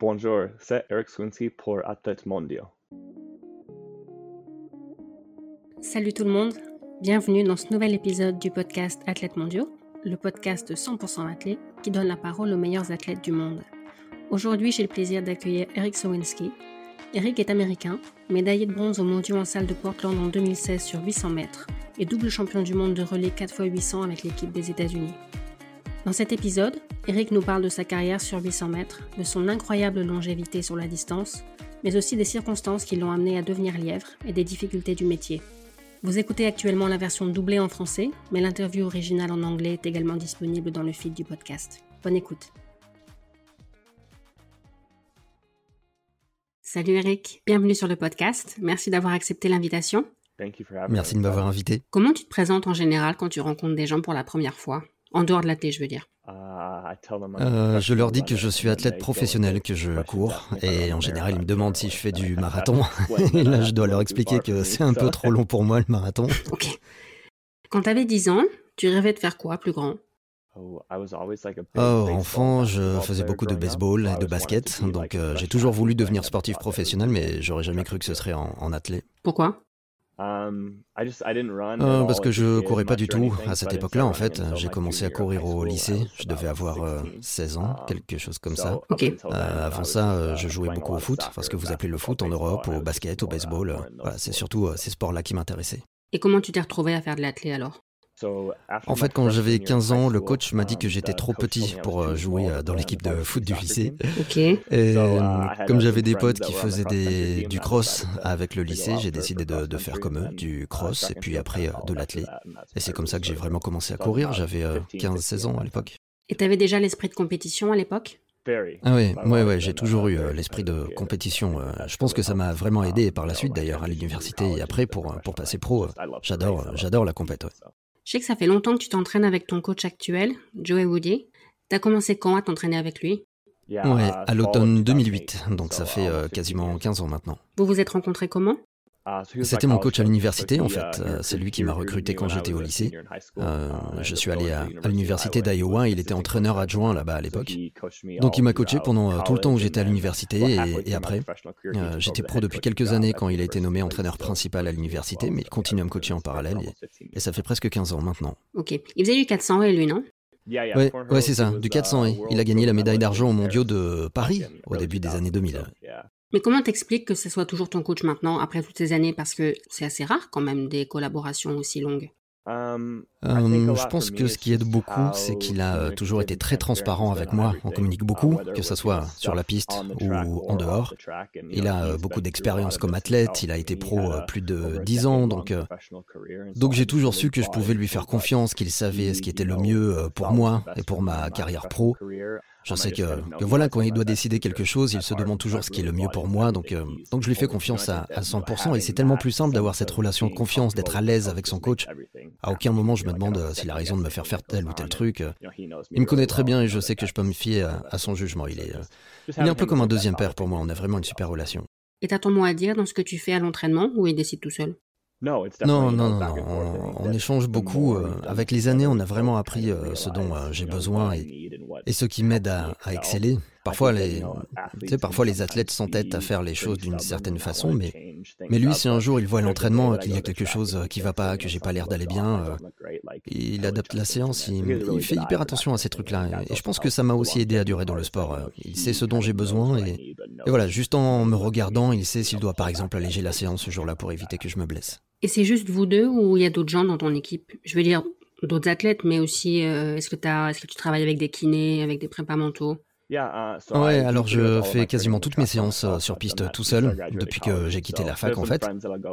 Bonjour, c'est Eric Swinsky pour Athlète Mondial. Salut tout le monde, bienvenue dans ce nouvel épisode du podcast Athlètes mondiaux, le podcast 100% athlète qui donne la parole aux meilleurs athlètes du monde. Aujourd'hui, j'ai le plaisir d'accueillir Eric Sowinski. Eric est américain, médaillé de bronze aux mondiaux en salle de Portland en 2016 sur 800 mètres et double champion du monde de relais 4x800 avec l'équipe des États-Unis. Dans cet épisode, Eric nous parle de sa carrière sur 800 mètres, de son incroyable longévité sur la distance, mais aussi des circonstances qui l'ont amené à devenir lièvre et des difficultés du métier. Vous écoutez actuellement la version doublée en français, mais l'interview originale en anglais est également disponible dans le feed du podcast. Bonne écoute. Salut Eric, bienvenue sur le podcast. Merci d'avoir accepté l'invitation. Merci de m'avoir invité. Comment tu te présentes en général quand tu rencontres des gens pour la première fois? En dehors de la thé, je veux dire. Euh, je leur dis que je suis athlète professionnel, que je cours, et en général ils me demandent si je fais du marathon. et là je dois leur expliquer que c'est un peu trop long pour moi le marathon. Ok. Quand tu avais 10 ans, tu rêvais de faire quoi plus grand? Oh, enfant, je faisais beaucoup de baseball et de basket, donc euh, j'ai toujours voulu devenir sportif professionnel, mais j'aurais jamais cru que ce serait en, en athlète. Pourquoi? Euh, parce que je courais pas du tout à cette époque-là en fait. J'ai commencé à courir au lycée, je devais avoir euh, 16 ans, quelque chose comme ça. Euh, avant ça, euh, je jouais beaucoup au foot, enfin ce que vous appelez le foot en Europe, au basket, au baseball. Voilà, c'est surtout euh, ces sports-là qui m'intéressaient. Et comment tu t'es retrouvé à faire de l'athlète alors? En fait, quand j'avais 15 ans, le coach m'a dit que j'étais trop petit pour euh, jouer euh, dans l'équipe de foot du lycée. Ok. Et euh, comme j'avais des potes qui faisaient des, du cross avec le lycée, j'ai décidé de, de faire comme eux, du cross et puis après euh, de l'athlé. Et c'est comme ça que j'ai vraiment commencé à courir. J'avais euh, 15-16 ans à l'époque. Et t'avais déjà l'esprit de compétition à l'époque? Ah oui, ouais, ouais, j'ai toujours eu euh, l'esprit de compétition. euh, je pense que ça m'a vraiment aidé par la suite d'ailleurs à l'université et après pour, pour passer pro. euh, J'adore, j'adore la ouais. Je sais que ça fait longtemps que tu t'entraînes avec ton coach actuel, Joey Woody. T'as commencé quand à t'entraîner avec lui? Ouais, à l'automne 2008, donc ça fait euh, quasiment 15 ans maintenant. Vous vous êtes rencontrés comment? C'était mon coach à l'université en fait. Euh, C'est lui qui m'a recruté quand j'étais au lycée. Euh, je suis allé à, à l'université d'Iowa. Il était entraîneur adjoint là-bas à l'époque. Donc il m'a coaché pendant euh, tout le temps où j'étais à l'université et, et après. Euh, j'étais pro depuis quelques années quand il a été nommé entraîneur principal à l'université, mais il continue à me coacher en parallèle et, et ça fait presque 15 ans maintenant. Ok. Il faisait du 400 et lui, non? Ouais, ouais c'est ça, du 400 et il a gagné la médaille d'argent aux mondiaux de Paris au début des années 2000. Mais comment t'expliques que ce soit toujours ton coach maintenant, après toutes ces années? Parce que c'est assez rare quand même des collaborations aussi longues. Euh, je pense que ce qui aide beaucoup, c'est qu'il a euh, toujours été très transparent avec moi. On communique beaucoup, que ce soit sur la piste ou en dehors. Il a euh, beaucoup d'expérience comme athlète, il a été pro plus de 10 ans, donc, donc j'ai toujours su que je pouvais lui faire confiance, qu'il savait ce qui était le mieux pour moi et pour ma carrière pro. Je sais que, que voilà, quand il doit décider quelque chose, il se demande toujours ce qui est le mieux pour moi, donc, euh, donc je lui fais confiance à, à 100%, et c'est tellement plus simple d'avoir cette relation de confiance, d'être à l'aise avec son coach. À aucun moment je me demande euh, s'il a raison de me faire faire tel ou tel truc. euh. Il me connaît très bien et je sais que je peux me fier à, à son jugement. Il est, euh, il est un peu comme un deuxième père pour moi, on a vraiment une super relation. Et t'as ton mot à dire dans ce que tu fais à l'entraînement ou il décide tout seul? Non, non, non, non, on, on échange beaucoup. euh, avec les années, on a vraiment appris euh, ce dont euh, j'ai besoin et, et ce qui m'aide à, à exceller. Parfois les, tu sais, parfois, les athlètes s'entêtent à faire les choses d'une certaine façon, mais, mais lui, si un jour il voit l'entraînement qu'il y a quelque chose euh, qui va pas, que j'ai pas l'air d'aller bien, euh, il adapte la séance, il, il fait hyper attention à ces trucs-là. Et je pense que ça m'a aussi aidé à durer dans le sport. euh. Il sait ce dont j'ai besoin et, et voilà, juste en me regardant, il sait s'il doit par exemple alléger la séance ce jour-là pour éviter que je me blesse. Et c'est juste vous deux ou il y a d'autres gens dans ton équipe? Je veux dire, d'autres athlètes, mais aussi, euh, est-ce que, t'as- est-ce que tu travailles avec des kinés, avec des prépas mentaux Ouais, alors je fais quasiment toutes mes séances euh, sur piste tout seul depuis que j'ai quitté la fac en fait.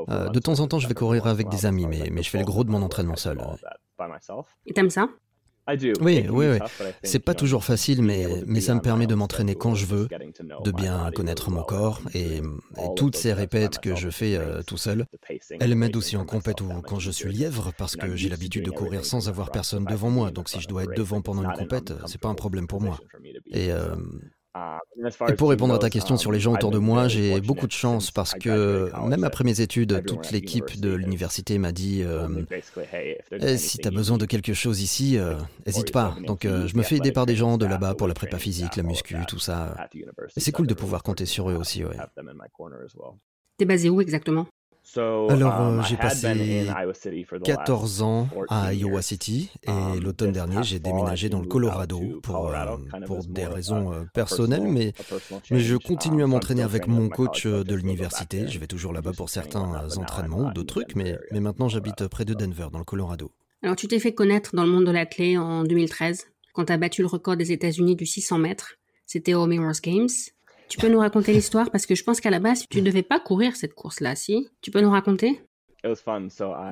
Euh, de temps en temps, je vais courir avec des amis, mais, mais je fais le gros de mon entraînement seul. Et t'aimes ça? Oui, oui, oui. C'est pas toujours facile, mais, mais ça me permet de m'entraîner quand je veux, de bien connaître mon corps et, et toutes ces répètes que je fais euh, tout seul. Elles m'aident aussi en compète ou quand je suis lièvre parce que j'ai l'habitude de courir sans avoir personne devant moi. Donc si je dois être devant pendant une compète, c'est pas un problème pour moi. Et, euh, Et pour répondre à ta question sur les gens autour de moi, j'ai beaucoup de chance parce que même après mes études, toute l'équipe de l'université m'a dit euh, eh, si tu as besoin de quelque chose ici, n'hésite pas. Donc je me fais aider par des gens de là-bas pour la prépa physique, la muscu, tout ça. Et c'est cool de pouvoir compter sur eux aussi. Ouais. T'es basé où exactement? Alors, um, euh, j'ai passé 14 ans à Iowa City et um, l'automne dernier, j'ai déménagé dans le Colorado pour, euh, pour des raisons euh, personnelles, mais, mais je continue à um, m'entraîner avec mon coach de l'université. Je vais toujours là-bas pour certains entraînements ou d'autres trucs, mais, mais maintenant j'habite près de Denver, dans le Colorado. Alors, tu t'es fait connaître dans le monde de l'athlète en 2013 quand tu as battu le record des États-Unis du 600 mètres. C'était au Mirrors Games. Tu peux nous raconter l'histoire? Parce que je pense qu'à la base, tu ne devais pas courir cette course-là, si? Tu peux nous raconter?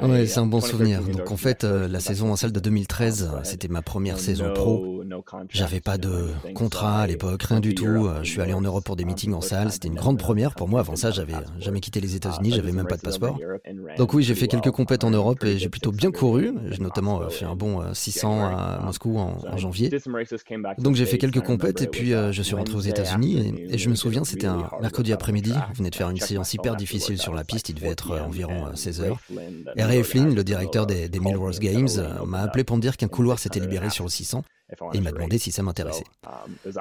Ouais, c'est un bon souvenir. Donc en fait, euh, la saison en salle de 2013, c'était ma première saison pro. J'avais pas de contrat à l'époque, rien du tout. Euh, je suis allé en Europe pour des meetings en salle. C'était une grande première pour moi. Avant ça, j'avais jamais quitté les États-Unis, j'avais même pas de passeport. Donc oui, j'ai fait quelques compètes en Europe et j'ai plutôt bien couru. J'ai notamment euh, fait un bon 600 à Moscou en, janvier. Donc j'ai fait quelques compètes et puis je suis rentré aux États-Unis et, je me souviens, c'était un mercredi après-midi. Je venais de faire une séance hyper difficile sur la piste. Il devait être environ 16 heures. Ray Flynn, le directeur des, des Games, m'a appelé pour me dire qu'un couloir s'était libéré sur le 600 et il m'a demandé si ça m'intéressait.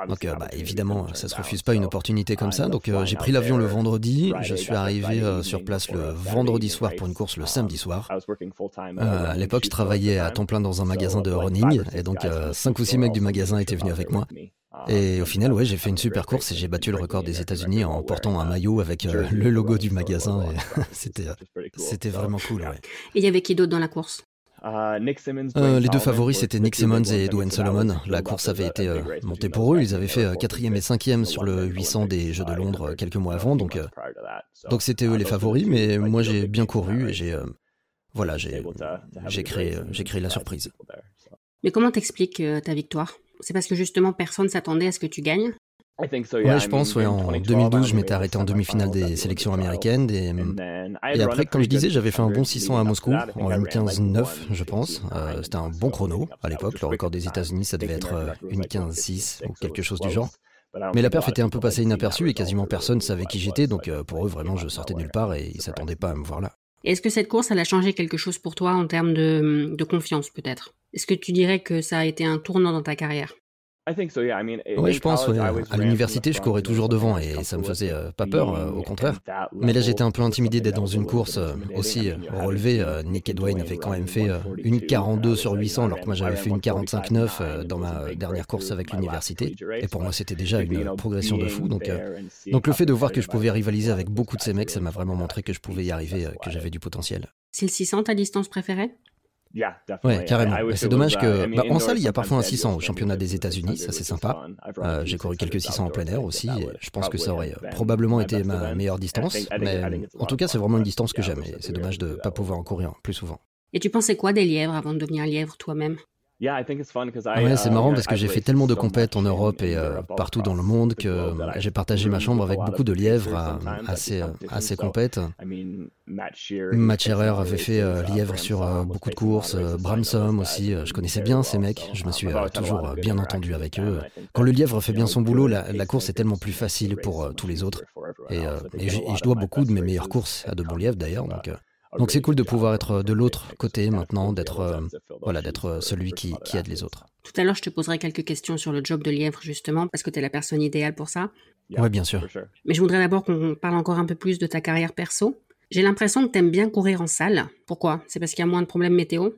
Donc euh, bah, évidemment, ça se refuse pas une opportunité comme ça. Donc euh, j'ai pris l'avion le vendredi, je suis arrivé euh, sur place le vendredi soir pour une course le samedi soir. à l'époque, je travaillais à temps plein dans un magasin de running et donc cinq ou six mecs du magasin étaient venus avec moi. Et au final, ouais, j'ai fait une super course et j'ai battu le record des États-Unis en portant un maillot avec le logo du magasin. C'était, c'était vraiment cool. Et il y avait qui d'autre dans la course euh, euh, les deux favoris, c'était Nick Simmons et Dwayne Solomon. La course avait été euh, montée pour eux. Ils avaient fait quatrième et cinquième sur le 800 des Jeux de Londres quelques mois avant. Donc, donc c'était eux les favoris. Mais moi, j'ai bien couru et j'ai, voilà, j'ai, j'ai créé, j'ai créé la surprise. Mais comment t'expliques ta victoire? C'est parce que justement personne s'attendait à ce que tu gagnes? Ouais, je pense. Ouais, en 2012, je m'étais arrêté en demi-finale des sélections américaines. Et, et après, comme je disais, j'avais fait un bon 600 à Moscou, en M15-9, je pense. Euh, c'était un bon chrono à l'époque. Le record des États-Unis, ça devait être euh, une 15-6 ou quelque chose du genre. Mais la perf était un peu passée inaperçue et quasiment personne ne savait qui j'étais. Donc euh, pour eux, vraiment, je sortais de nulle part et ils s'attendaient pas à me voir là. Est-ce que cette course, elle a changé quelque chose pour toi en termes de, de confiance, peut-être? Est-ce que tu dirais que ça a été un tournant dans ta carrière oui, je pense. À l'université, je courais toujours devant et ça me faisait euh, pas peur, euh, au contraire. Mais là, j'étais un peu intimidé d'être dans une course euh, aussi relevée. Nick et Dwayne avaient quand même fait une 42 sur 800, alors que moi j'avais fait une 45-9 dans ma dernière course avec l'université. Et pour moi, c'était déjà une progression de fou. Donc, donc le fait de voir que je pouvais rivaliser avec beaucoup de ces mecs, ça m'a vraiment montré que je pouvais y arriver, que j'avais du potentiel. C'est le 600 ta distance préférée? Ouais, carrément. C'est dommage que. Bah, en salle, il y a parfois un 600 au championnat des États-Unis, ça c'est sympa. Euh, j'ai couru quelques 600 en plein air aussi, et je pense que ça aurait probablement été ma meilleure distance. Mais en tout cas, c'est vraiment une distance que j'aime, et c'est dommage de ne pas pouvoir en courir plus souvent. Et tu pensais quoi des lièvres avant de devenir lièvre toi-même? Ouais, c'est marrant parce que j'ai fait tellement de compètes en Europe et euh, partout dans le monde que j'ai partagé ma chambre avec beaucoup de lièvres à, ces, à ces compètes. Matt Scherer avait fait euh, lièvre sur euh, beaucoup de courses, Bramsom aussi, je connaissais bien ces mecs, je me suis toujours bien entendu avec eux. Quand le lièvre fait bien son boulot, la, course est tellement plus facile pour tous les autres. Et, et je dois beaucoup de mes meilleures courses à de bons lièvres d'ailleurs. Donc, donc c'est cool de pouvoir être de l'autre côté maintenant, d'être euh, voilà, d'être euh, celui qui, qui, aide les autres. Tout à l'heure, je te poserai quelques questions sur le job de lièvre justement, parce que tu es la personne idéale pour ça. Oui, bien sûr. Mais je voudrais d'abord qu'on parle encore un peu plus de ta carrière perso. J'ai l'impression que tu aimes bien courir en salle. Pourquoi? C'est parce qu'il y a moins de problèmes météo?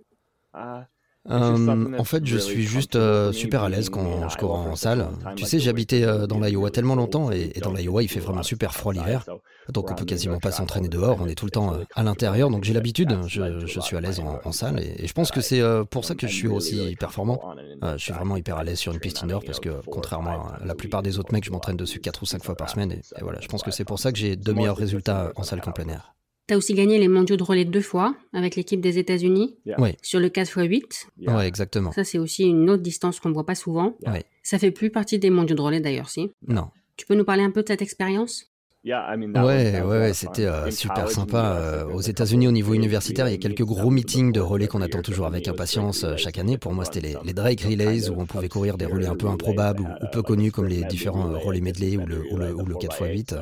Ah, euh, en fait, je suis juste euh, super à l'aise quand je cours en salle. Tu sais, j'habitais euh, dans l'Iowa tellement longtemps et, dans l'Iowa, il fait vraiment super froid l'hiver. Donc, on peut quasiment pas s'entraîner dehors. On est tout le temps à l'intérieur. Donc, j'ai l'habitude. Je, suis à l'aise en, salle et, je pense que c'est pour ça que je suis aussi performant. je suis vraiment hyper à l'aise sur une piste indoor parce que, contrairement à la plupart des autres mecs, je m'entraîne dessus 4 ou 5 fois par semaine. Et, et voilà, je pense que c'est pour ça que j'ai de meilleurs résultats en salle qu'en plein air. Tu as aussi gagné les mondiaux de relais deux fois avec l'équipe des États-Unis. Oui. Sur le 4x8. Oui, exactement. Ça, c'est aussi une autre distance qu'on ne voit pas souvent. Oui. Ça fait plus partie des mondiaux de relais d'ailleurs, si Non. Tu peux nous parler un peu de cette expérience? Ouais, ouais, c'était euh, super sympa. Euh, aux États-Unis, au niveau universitaire, il y a quelques gros meetings de relais qu'on attend toujours avec impatience euh, chaque année. Pour moi, c'était les, Drake Relays où on pouvait courir des relais un peu improbables ou, peu connus comme les différents relais medley ou le, ou le, ou le 4x8.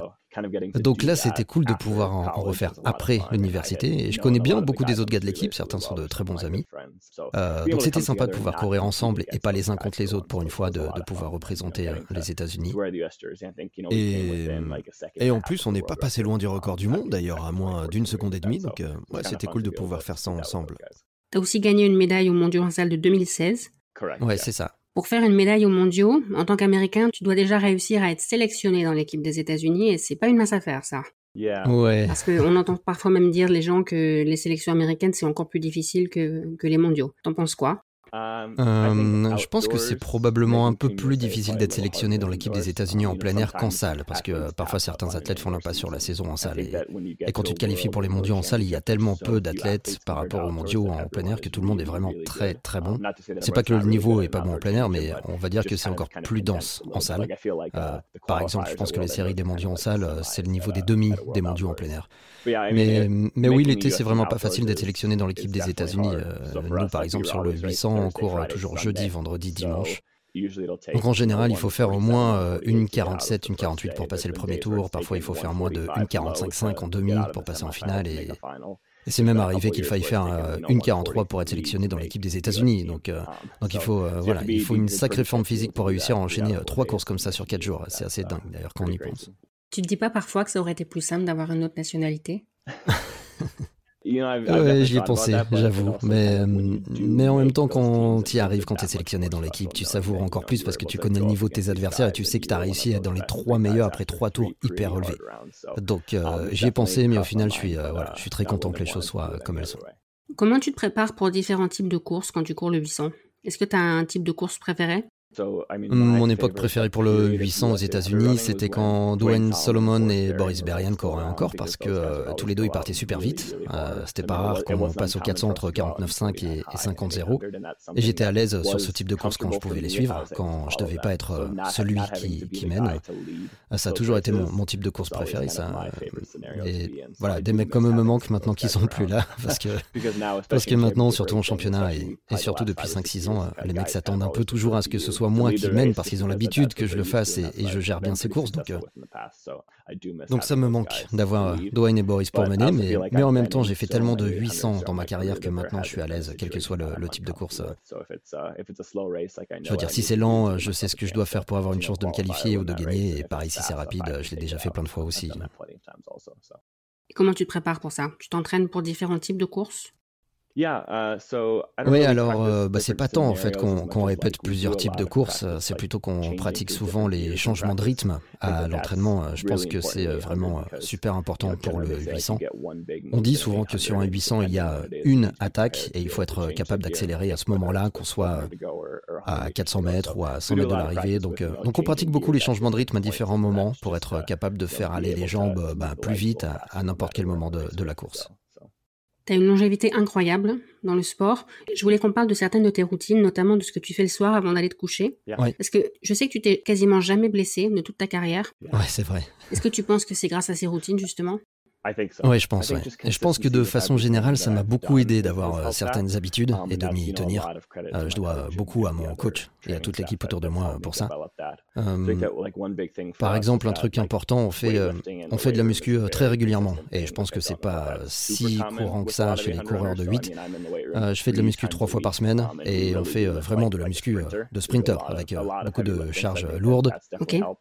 Donc là, c'était cool de pouvoir en, refaire après l'université. Et je connais bien beaucoup des autres gars de l'équipe, certains sont de très bons amis. Euh, donc c'était sympa de pouvoir courir ensemble et pas les uns contre les autres pour une fois, de, pouvoir représenter euh, les États-Unis. Et, et, en plus, on n'est pas passé loin du record du monde, d'ailleurs, à moins d'une seconde et demie. Donc euh, ouais, c'était cool de pouvoir faire ça ensemble. Tu as aussi gagné une médaille au Mondiaux en salle de 2016. Ouais, c'est ça. Pour faire une médaille aux mondiaux, en tant qu'Américain, tu dois déjà réussir à être sélectionné dans l'équipe des États-Unis et c'est pas une mince affaire, ça. Ouais. Parce qu'on entend parfois même dire les gens que les sélections américaines c'est encore plus difficile que, que les mondiaux. T'en penses quoi? Euh, je pense que c'est probablement un peu plus difficile d'être sélectionné dans l'équipe des États-Unis en plein air qu'en salle, parce que parfois certains athlètes font l'impasse sur la saison en salle. Et, quand tu te qualifies pour les mondiaux en salle, il y a tellement peu d'athlètes par rapport aux mondiaux en plein air que tout le monde est vraiment très très bon. C'est pas que le niveau est pas bon en plein air, mais on va dire que c'est encore plus dense en salle. Euh, par exemple, je pense que les séries des mondiaux en salle, euh, c'est le niveau des demi des mondiaux en plein air. Mais, mais oui, l'été, c'est vraiment pas facile d'être sélectionné dans l'équipe des États-Unis. nous, par exemple, sur le 800, on court toujours jeudi, vendredi, dimanche. Donc en général, il faut faire au moins euh, une 47, une 48 pour passer le premier tour. Parfois, il faut faire moins de une 45-5 en demi pour passer en finale. Et, c'est même arrivé qu'il faille faire euh, une 43 pour être sélectionné dans l'équipe des États-Unis. Donc, euh, donc il faut, voilà, il faut une sacrée forme physique pour réussir à enchaîner trois courses comme ça sur quatre jours. C'est assez dingue d'ailleurs quand on y pense. Tu te dis pas parfois que ça aurait été plus simple d'avoir une autre nationalité? Ouais, j'y ai pensé, j'avoue. Mais, mais en même temps, quand tu y arrives, quand tu es sélectionné dans l'équipe, tu savoures encore plus parce que tu connais le niveau de tes adversaires et tu sais que tu as réussi à être dans les trois meilleurs après trois tours hyper relevés. Donc euh, j'y ai pensé, mais au final, je suis, euh, voilà, je suis très content que les choses soient comme elles sont. Comment tu te prépares pour différents types de courses quand tu cours le 800 Est-ce que tu as un type de course préféré? Mon époque préférée pour le 800 aux États-Unis, c'était quand Dwayne Solomon et Boris Berrien couraient encore parce que euh, tous les deux ils partaient super vite. Euh, c'était pas rare qu'on passe au 400 entre 49.5 et, 50.0 Et j'étais à l'aise sur ce type de course quand je pouvais les suivre, quand je devais pas être euh, celui qui, qui mène. Ça a toujours été mon, type de course préféré. Ça. Et voilà, des mecs comme eux me manquent maintenant qu'ils sont plus là parce que, parce que maintenant, surtout en championnat et, et surtout depuis 5-6 ans, les mecs s'attendent un peu toujours à ce que ce soit moi qui mène parce qu'ils ont l'habitude que je le fasse et, je gère bien ces courses. Donc, euh, donc ça me manque d'avoir Dwayne et Boris pour mener, mais, mais en même temps j'ai fait tellement de 800 dans ma carrière que maintenant je suis à l'aise, quel que soit le, type de course. Je veux dire, si c'est lent, je sais ce que je dois faire pour avoir une chance de me qualifier ou de gagner, et pareil, si c'est rapide, je l'ai déjà fait plein de fois aussi. Et comment tu te prépares pour ça? Tu t'entraînes pour différents types de courses oui, alors euh, bah, c'est pas tant en fait qu'on répète plusieurs types de courses, c'est plutôt qu'on pratique souvent les changements de rythme à l'entraînement. Je pense que c'est euh, vraiment euh, super important pour le 800. On dit souvent que sur un 800 il y a une attaque et il faut être capable d'accélérer à ce moment-là, qu'on soit à 400 mètres ou à 100 mètres de l'arrivée. Donc, donc on pratique beaucoup les changements de rythme à différents moments pour être capable de faire aller les jambes bah, plus vite à, n'importe quel moment de la course. Tu as une longévité incroyable dans le sport. Je voulais qu'on parle de certaines de tes routines, notamment de ce que tu fais le soir avant d'aller te coucher. Parce que je sais que tu t'es quasiment jamais blessé de toute ta carrière. Ouais, c'est vrai. Est-ce que tu penses que c'est grâce à ces routines, justement? Oui, je pense. Et je pense que de façon générale, ça m'a beaucoup aidé d'avoir euh, certaines habitudes et de m'y tenir. Euh, je dois beaucoup à mon coach et à toute l'équipe autour de moi pour ça. Euh, par exemple, un truc important, on fait, on fait de la muscu très régulièrement. Et je pense que c'est pas si courant que ça chez les coureurs de 8. je fais de la muscu trois fois par semaine et on fait vraiment de la muscu de sprinter avec beaucoup de charges lourdes.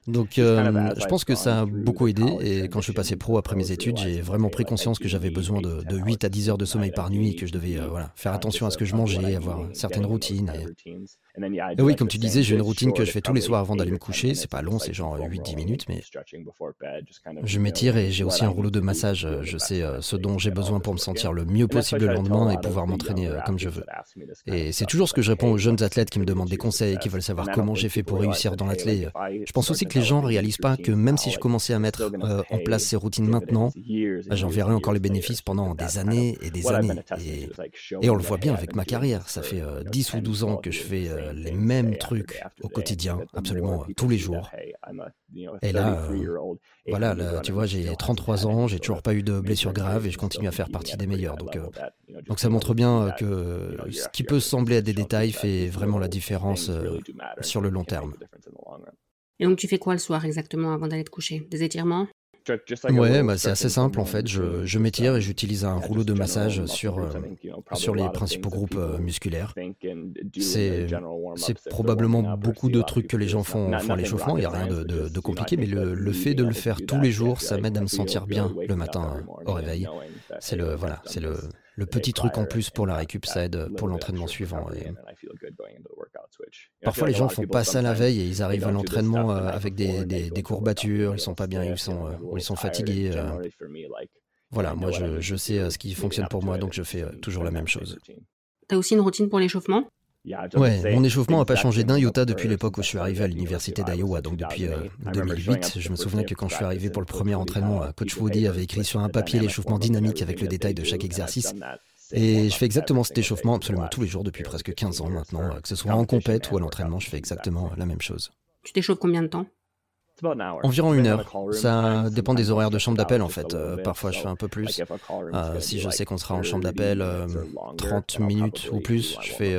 Donc, je pense que ça a beaucoup aidé. Et quand je suis passé pro après mes études, j'ai vraiment pris conscience que j'avais besoin de, 8 à 10 heures de sommeil par nuit, et que je devais euh, voilà, faire attention à ce que je mangeais, avoir certaines routines. Et... oui, comme tu disais, j'ai une routine que je fais tous les soirs avant d'aller me coucher. C'est pas long, c'est genre 8-10 minutes, mais je m'étire et j'ai aussi un rouleau de massage. Je sais euh, ce dont j'ai besoin pour me sentir le mieux possible le lendemain et pouvoir m'entraîner euh, comme je veux. Et c'est toujours ce que je réponds aux jeunes athlètes qui me demandent des conseils, qui veulent savoir comment j'ai fait pour réussir dans l'athlète. Je pense aussi que les gens réalisent pas que même si je commençais à mettre en place ces routines maintenant, bah, j'en verrai encore les bénéfices pendant des années et des années. Et, on le voit bien avec ma carrière. Ça fait 10 euh, ou 12 ans que je fais euh, les mêmes même truc au quotidien, absolument tous les jours. Et là, voilà, tu vois, j'ai 33 ans, j'ai toujours pas eu de blessure grave et je continue à faire partie des meilleurs. Donc, donc ça montre bien que ce qui peut sembler à des détails fait vraiment la différence sur le long terme. Et donc tu fais quoi le soir exactement avant d'aller te coucher? Des étirements? Ouais, bah, c'est assez simple en fait. Je, je m'étire et j'utilise un rouleau de massage sur, euh, sur les principaux groupes euh, musculaires. C'est probablement beaucoup de trucs que les gens font, font l'échauffement, il n'y a rien de, de, de compliqué, mais le, le, fait de le faire tous les jours, ça m'aide à me sentir bien le matin au réveil. C'est le, voilà, le, le petit truc en plus pour la récup, ça aide pour l'entraînement suivant. Parfois, les gens font pas ça la veille et ils arrivent à l'entraînement euh, avec des, des, courbatures, ils sont pas bien, ils sont, euh, ils sont fatigués. Euh. Voilà, moi je, je sais ce qui fonctionne pour moi, donc je fais toujours la même chose. Tu as aussi une routine pour l'échauffement Ouais, mon échauffement n'a pas changé d'un iota depuis l'époque où je suis arrivé à l'université d'Iowa, donc depuis 2008. Je me souviens que quand je suis arrivé pour le premier entraînement, Coach Woody avait écrit sur un papier l'échauffement dynamique avec le détail de chaque exercice. Et je fais exactement cet échauffement absolument tous les jours depuis presque 15 ans maintenant, que ce soit en compète ou à l'entraînement, je fais exactement la même chose. Tu t'échauffes combien de temps? Environ une heure. Ça dépend des horaires de chambre d'appel en fait. Euh, parfois je fais un peu plus. Euh, si je sais qu'on sera en chambre d'appel 30 euh, minutes ou plus, je fais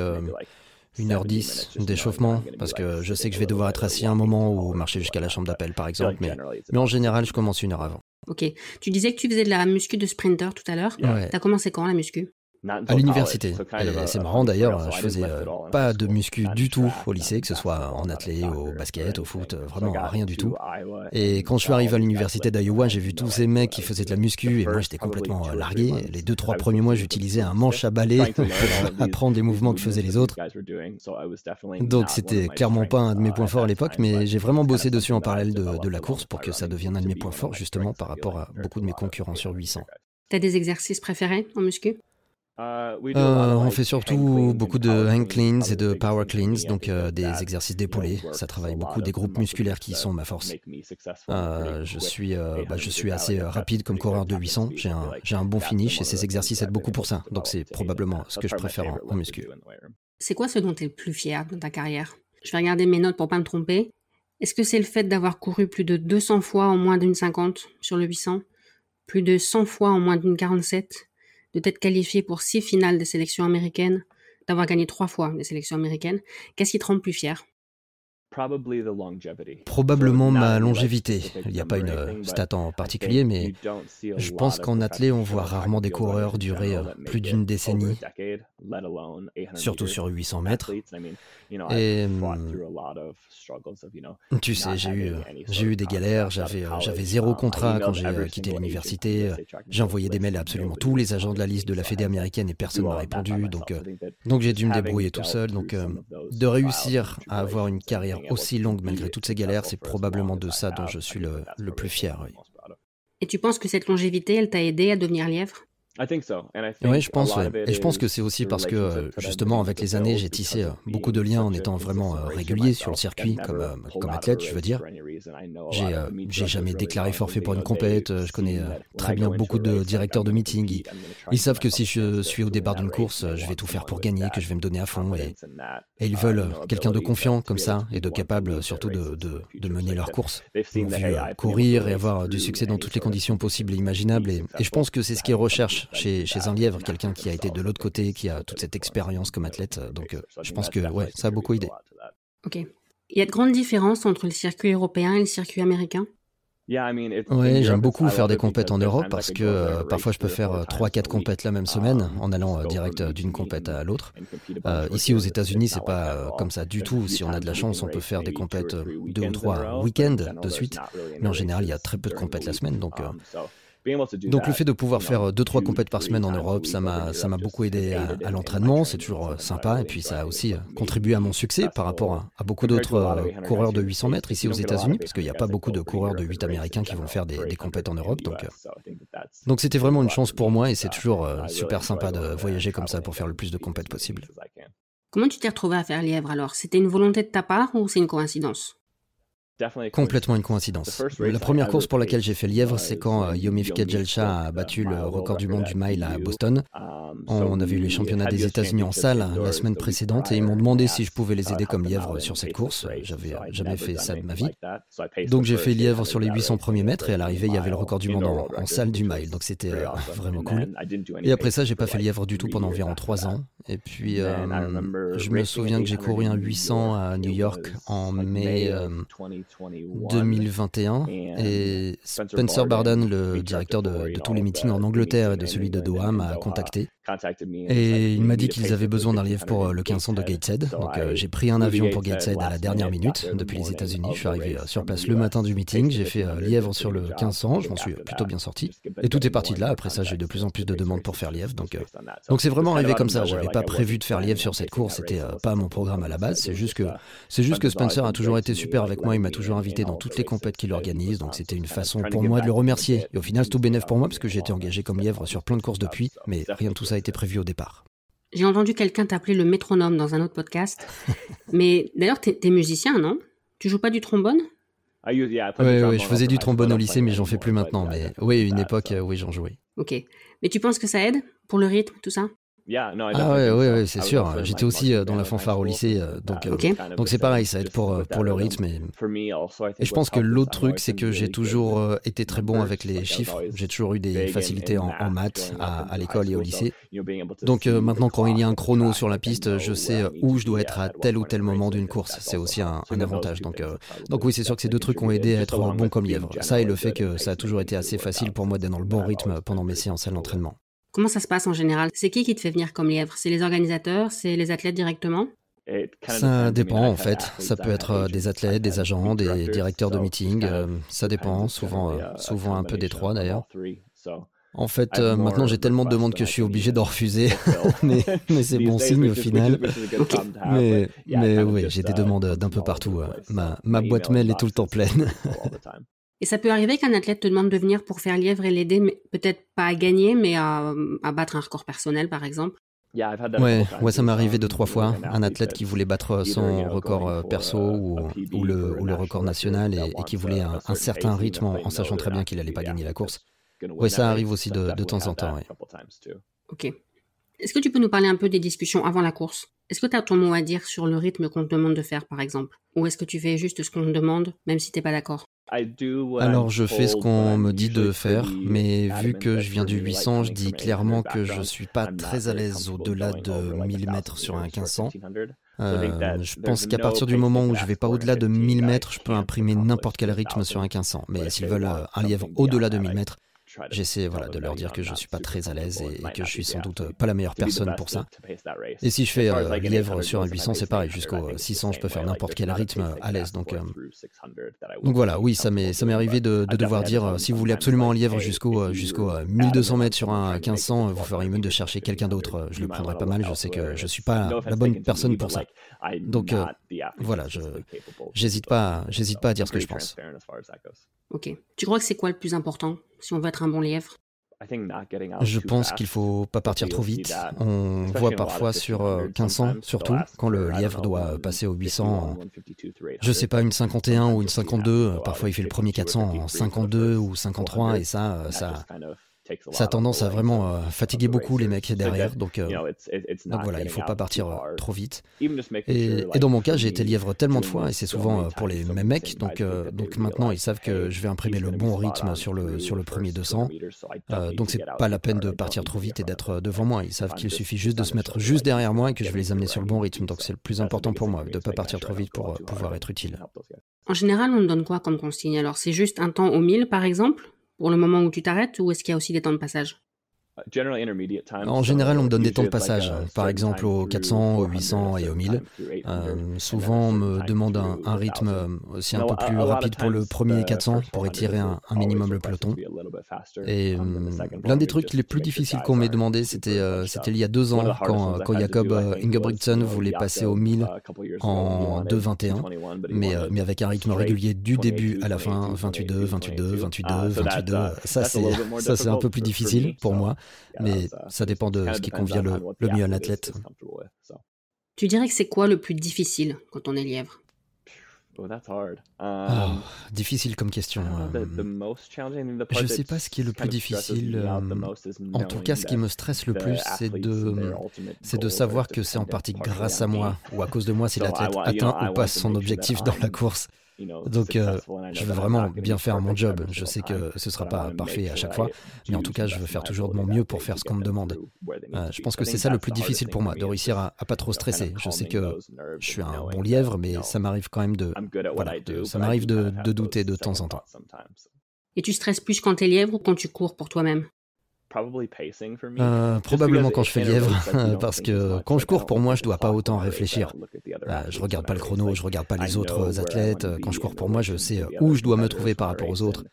1h10 d'échauffement parce que je sais que je vais devoir être assis un moment ou marcher jusqu'à la chambre d'appel par exemple. Mais, mais en général, je commence une heure avant. Ok. Tu disais que tu faisais de la muscu de sprinter tout à l'heure. Ouais. T'as commencé quand? la muscu à l'université. C'est marrant d'ailleurs, je faisais euh, pas de muscu du tout au lycée, que ce soit en athlète, au basket, au foot, euh, vraiment rien du tout. Et quand je suis arrivé à l'université d'Iowa, j'ai vu tous ces mecs qui faisaient de la muscu et moi j'étais complètement largué. Les deux trois premiers mois, j'utilisais un manche à balai pour apprendre les mouvements que faisaient les autres. Donc c'était clairement pas un de mes points forts à l'époque, mais j'ai vraiment bossé dessus en parallèle de, de la course pour que ça devienne un de mes points forts justement par rapport à beaucoup de mes concurrents sur 800. T'as des exercices préférés en muscu euh, on fait surtout beaucoup de hang cleans et de power cleans, donc euh, des exercices d'épaulés. Ça travaille beaucoup des groupes musculaires qui sont ma force. Euh, je, suis, bah, je suis assez rapide comme coureur de 800. J'ai un, j'ai un bon finish et ces exercices aident beaucoup pour ça. Donc c'est probablement ce que je préfère en, en muscu. C'est quoi ce dont tu es le plus fier dans ta carrière? Je vais regarder mes notes pour pas me tromper. Est-ce que c'est le fait d'avoir couru plus de 200 fois en moins d'une 50 sur le 800 Plus de 100 fois en moins d'une 47 de t'être qualifié pour six finales des sélections américaines, d'avoir gagné trois fois les sélections américaines, qu'est-ce qui te rend plus fier? Probablement ma longévité. Il n'y a pas une euh, stat en particulier, mais je pense qu'en athlée, on voit rarement des coureurs durer euh, plus d'une décennie, surtout sur 800 mètres. Et tu sais, j'ai eu, j'ai eu des galères, j'avais, j'avais zéro contrat quand j'ai euh, quitté l'université, j'ai envoyé des mails à absolument tous les agents de la liste de la Fédé américaine et personne m'a répondu, donc, donc j'ai dû me débrouiller tout seul. Donc de réussir à avoir une carrière aussi longue malgré toutes ces galères, c'est probablement de ça dont je suis le, le plus fier. Oui. Et tu penses que cette longévité, elle t'a aidé à devenir lièvre? Oui, je pense. Et je pense que c'est aussi parce que, euh, justement, avec les années, j'ai tissé euh, beaucoup de liens en étant vraiment euh, régulier sur le circuit, comme, comme athlète, je veux dire. J'ai jamais déclaré forfait pour une compète. Je connais très bien beaucoup de directeurs de meeting. Ils, savent que si je suis au départ d'une course, je vais tout faire pour gagner, que je vais me donner à fond. Et, et ils veulent quelqu'un de confiant comme ça et de capable surtout de, de, de mener leur course. Ils vu courir et avoir du succès dans toutes les conditions possibles et imaginables. Et, et je pense que c'est ce qu'ils recherchent chez, un lièvre, quelqu'un qui a été de l'autre côté, qui a toute cette expérience comme athlète. Donc, euh, je pense que ouais, ça a beaucoup aidé. Ok. Il y a de grandes différences entre le circuit européen et le circuit américain? Oui, j'aime beaucoup faire des compètes en Europe parce que euh, parfois je peux faire 3-4 euh, compètes la même semaine en allant direct d'une compète à l'autre. ici aux États-Unis, c'est pas comme ça du tout. Si on a de la chance, on peut faire des compètes deux ou trois week-ends de suite. Mais en général, il y a très peu de compètes la semaine. Donc, donc le fait de pouvoir faire 2-3 euh, compètes par semaine en Europe, ça m'a ça m'a beaucoup aidé à, l'entraînement, c'est toujours euh, sympa et puis ça a aussi euh, contribué à mon succès par rapport à, beaucoup d'autres coureurs de 800 mètres ici aux États-Unis parce qu'il n'y a pas beaucoup de coureurs de 8 américains qui vont faire des, des compètes en Europe donc donc c'était vraiment une chance pour moi et c'est toujours super sympa de voyager comme ça pour faire le plus de compètes possible. Comment tu t'es retrouvé à faire Lièvre alors? C'était une volonté de ta part ou c'est une coïncidence? Complètement une coïncidence. La première course pour laquelle j'ai fait lièvre, c'est quand euh, Yomif Kejelcha a battu le record du monde du mile à Boston. On avait eu les championnats des États-Unis en salle la semaine précédente et ils m'ont demandé si je pouvais les aider comme lièvre sur cette course. J'avais jamais fait ça de ma vie. Donc j'ai fait lièvre sur les 800 premiers mètres et à l'arrivée, il y avait le record du monde en, salle du mile. Donc c'était euh, vraiment cool. Et après ça, j'ai pas fait lièvre du tout pendant environ 3 ans. Et puis, euh, je me souviens que j'ai couru un 800 à New York en mai 2021 et Spencer Barden, le directeur de, tous les meetings en Angleterre et de celui de Doha, m'a contacté et il m'a dit qu'ils avaient besoin d'un lièvre pour euh, le 1500 de Gateshead. Donc euh, j'ai pris un avion pour Gateshead à la dernière minute depuis les États-Unis. Je suis arrivé euh, sur place le matin du meeting. J'ai fait lièvre sur le 1500. Je m'en suis plutôt bien sorti. Et tout est parti de là. Après ça, j'ai eu de plus en plus de demandes pour faire lièvre. Donc donc c'est vraiment arrivé comme ça. J'avais pas prévu de faire lièvre sur cette course. C'était pas mon programme à la base. C'est juste que c'est juste que Spencer a toujours été super avec moi. Il m'a toujours invité dans toutes les compètes qu'il organise. Donc c'était une façon pour moi de le remercier. Et au final, c'est tout bénéf pour moi parce que j'ai été engagé comme lièvre sur plein de courses depuis. Mais rien de tout ça a été prévu au départ. J'ai entendu quelqu'un t'appeler le métronome dans un autre podcast. Mais d'ailleurs, t'es es musicien, non? Tu joues pas du trombone? Oui, oui, je faisais du trombone au lycée, mais j'en fais plus maintenant. Mais oui, une époque, oui, j'en jouais. Ok. Mais tu penses que ça aide pour le rythme, tout ça? Ah ouais, ouais, ouais c'est sûr. J'étais aussi euh, dans la fanfare au lycée, euh, donc euh, donc c'est pareil, ça aide pour pour le rythme. Et, et je pense que l'autre truc, c'est que j'ai toujours été très bon avec les chiffres. J'ai toujours eu des facilités en, maths à, l'école et au lycée. Donc maintenant, quand il y a un chrono sur la piste, je sais où je dois être à tel ou tel moment d'une course. C'est aussi un, un, avantage. Donc donc oui, c'est sûr que ces deux trucs ont aidé à être bon comme lièvre. Ça et le fait que ça a toujours été assez facile pour moi d'être dans le bon rythme pendant mes séances à l'entraînement. Comment ça se passe en général? C'est qui qui te fait venir comme lièvre? C'est les organisateurs? C'est les athlètes directement? Ça dépend en fait. Ça peut être euh, des athlètes, des agents, des directeurs de meeting. Euh, ça dépend. Souvent, euh, souvent un peu des trois d'ailleurs. En fait, maintenant j'ai tellement de demandes que je suis obligé d'en refuser, mais, c'est bon signe au final. Mais, mais oui, j'ai des demandes d'un peu partout. Ma, ma boîte mail est tout le temps pleine. Et ça peut arriver qu'un athlète te demande de venir pour faire lièvre et l'aider, peut-être pas à gagner, mais à, battre un record personnel, par exemple. Ouais, ouais, ça m'est arrivé deux trois fois. Un athlète qui voulait battre son record euh, perso ou, ou, le, ou le, record national et, qui voulait un, certain rythme en, sachant très bien qu'il allait pas gagner la course. Ouais, ça arrive aussi de, de temps en temps. Ok. Est-ce que tu peux nous parler un peu des discussions avant la course? Est-ce que tu as ton mot à dire sur le rythme qu'on te demande de faire, par exemple? Ou est-ce que tu fais juste ce qu'on te demande, même si t'es pas d'accord? Alors je fais ce qu'on me dit de faire, mais vu que je viens du 800, je dis clairement que je suis pas très à l'aise au-delà de 1000 mètres sur un 1500. Euh, je pense qu'à partir du moment où je vais pas au-delà de 1000 mètres, je peux imprimer n'importe quel rythme sur un 1500. Mais s'ils veulent euh, un lièvre au-delà de 1000 mètres, J'essaie voilà, de leur dire que je suis pas très à l'aise et, que je suis sans doute pas la meilleure personne pour ça. Et si je fais euh, lièvre sur un 800, c'est pareil. Jusqu'au 600, je peux faire n'importe quel rythme à l'aise. Donc, euh, donc voilà, oui, ça m'est arrivé de, devoir dire euh, si vous voulez absolument un lièvre jusqu'au jusqu'au 1200 mètres sur un 1500, vous ferez mieux de chercher quelqu'un d'autre. Je le prendrai pas mal. Je sais que je suis pas la bonne personne pour ça. Donc voilà, je j'hésite pas, j'hésite pas à dire ce que je pense. Ok. Tu crois que c'est quoi le plus important si on veut être un bon lièvre je pense qu'il faut pas partir trop vite. On voit parfois sur 1500, euh, surtout, quand le lièvre doit passer au 800, je sais pas, une 51 ou une 52. Parfois, il fait le premier 400 en 52 ou 53, et ça, euh, ça, ça a tendance à vraiment euh, fatiguer beaucoup les mecs derrière. Donc, euh, donc voilà, il ne faut pas partir euh, trop vite. Et, dans mon cas, j'ai été lièvre tellement de fois, et c'est souvent pour les mêmes mecs. Donc, donc maintenant, ils savent que je vais imprimer le bon rythme sur le, sur le premier 200. donc c'est pas la peine de partir trop vite et d'être devant moi. Ils savent qu'il suffit juste de se mettre juste derrière moi et que je vais les amener sur le bon rythme. Donc c'est le plus important pour moi, de ne pas partir trop vite pour pouvoir être utile. En général, on donne quoi comme consigne Alors c'est juste un temps au 1000 par exemple pour le moment où tu t'arrêtes ou est-ce qu'il y a aussi des temps de passage? En général, on me donne des temps de passage, par exemple au 400, au 800 et au 1000. Euh, souvent, on me demande un, rythme aussi un peu plus rapide pour le premier 400 pour étirer un, minimum le peloton. Et euh, l'un des trucs les plus difficiles qu'on m'ait demandé, c'était euh, c'était il y a deux ans quand, quand Jacob Ingebrigtsen voulait passer au 1000 en 2.21, mais, mais avec un rythme régulier du début à la fin, 28-2, 28-2, 28-2, 22. Ça, c'est un peu plus difficile pour moi mais ça dépend de ce qui convient le, mieux à l'athlète. Tu dirais que c'est quoi le plus difficile quand on est lièvre? Ah, um, difficile comme question. Euh, je ne sais pas ce qui est le plus difficile. Euh, en tout cas, ce qui me stresse le plus, c'est de, c'est de savoir que c'est en partie grâce à moi ou à cause de moi si l'athlète atteint ou passe son objectif dans la course. Donc, euh, je veux vraiment bien faire mon job. Je sais que ce ne sera pas parfait à chaque fois, mais en tout cas, je veux faire toujours de mon mieux pour faire ce qu'on me demande. Euh, je pense que c'est ça le plus difficile pour moi, de réussir à, à pas trop stresser. Je sais que je suis un bon lièvre, mais ça m'arrive quand même de, voilà, ça m'arrive de, de douter de temps en temps. Et tu stresses plus quand tu es lièvre ou quand tu cours pour toi-même? Euh, probablement quand je fais lièvre, parce que quand je cours, pour moi, je dois pas autant réfléchir. Euh, je regarde pas le chrono, je regarde pas les autres athlètes. Quand je cours pour moi, je sais où je dois me trouver par rapport aux autres.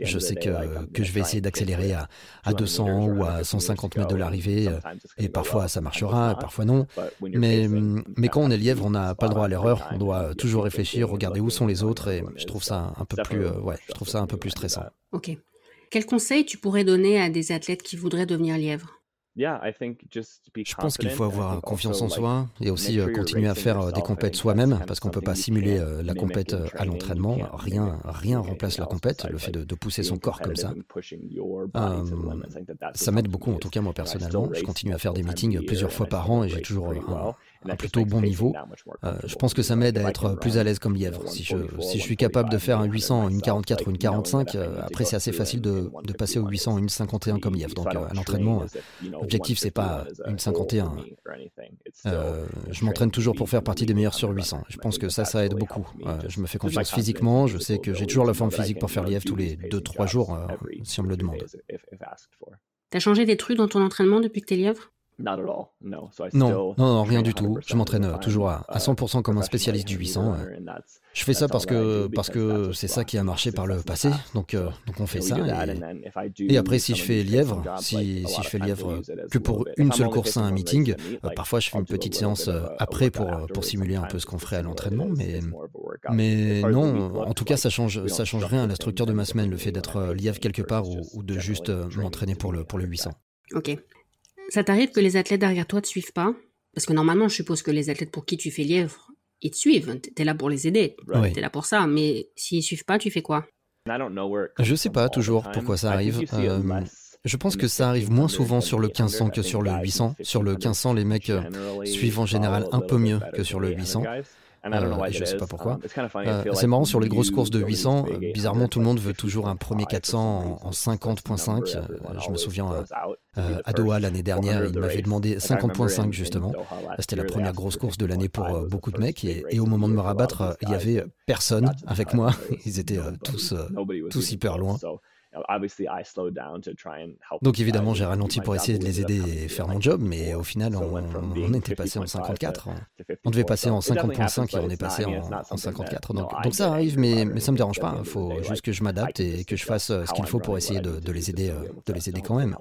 Je sais que, que je vais essayer d'accélérer à, à 200 ou à 150 mètres de l'arrivée, et parfois ça marchera, parfois non. Mais, mais quand on est lièvre, on n'a pas le droit à l'erreur, on doit toujours réfléchir, regarder où sont les autres, et je trouve ça un peu plus, ouais, je trouve ça un peu plus stressant. Ok. Quel conseil tu pourrais donner à des athlètes qui voudraient devenir lièvres? Je pense qu'il faut avoir confiance en soi et aussi euh, continuer à faire euh, des compètes soi-même parce qu'on ne peut pas simuler euh, la compète à l'entraînement. Rien, rien remplace la compète, le fait de, pousser son corps comme ça. ça m'aide beaucoup, en tout cas moi personnellement. Je continue à faire des meetings plusieurs fois par an et j'ai toujours un, plutôt bon niveau. je pense que ça m'aide à être plus à l'aise comme lièvre. Si je, si je suis capable de faire un 800, une 44 ou une 45, après c'est assez facile de, de passer au 800 ou une 51 comme lièvre. Donc à l'entraînement, L'objectif, c'est pas une 51. Euh, je m'entraîne toujours pour faire partie des meilleurs sur 800. Je pense que ça, ça aide beaucoup. Euh, je me fais confiance physiquement. Je sais que j'ai toujours la forme physique pour faire l'IF tous les 2-3 jours, euh, si on me le demande. T'as changé des trucs dans ton entraînement depuis que t'es lièvre non, non, non, rien du tout. Je m'entraîne euh, toujours à, 100% comme un spécialiste du 800. Je fais ça parce que parce que c'est ça qui a marché par le passé, donc euh, donc on fait ça. Et, après, si je fais lièvre, si, si je fais lièvre que pour une seule course à un meeting, euh, parfois je fais une petite séance après pour pour simuler un peu ce qu'on ferait à l'entraînement, mais mais non, en tout cas ça change ça change rien à la structure de ma semaine, le fait d'être lièvre quelque part ou, ou de juste m'entraîner pour le pour le 800. Ok. Ça t'arrive que les athlètes derrière toi te suivent pas? Parce que normalement, je suppose que les athlètes pour qui tu fais lièvre, ils te suivent. T'es là pour les aider. T'es là pour ça. Mais s'ils suivent pas, tu fais quoi? Je sais pas toujours pourquoi ça arrive. Euh, je pense que ça arrive moins souvent sur le 1500 que sur le 800. Sur le 1500, les mecs euh, suivent en général un peu mieux que sur le 800. Euh, je ne sais pas pourquoi. Um, euh, c'est marrant, sur les grosses courses de 800, euh, bizarrement, tout le monde veut toujours un premier 400 en, 50.5. je me souviens à Doha l'année dernière, il m'avait demandé 50.5 justement. C'était la première grosse course de l'année pour beaucoup de mecs. Et, au moment de me rabattre, il y avait personne avec moi. Ils étaient tous, tous hyper loin. Donc évidemment, j'ai ralenti pour essayer de les aider et faire mon job, mais au final, on, était passé en 54. On devait passer en 50.5 et on est passé en, 54. Donc, ça arrive, mais, mais ça me dérange pas. Il faut juste que je m'adapte et que je fasse euh, ce qu'il faut pour essayer de, les aider, euh, de les aider quand même.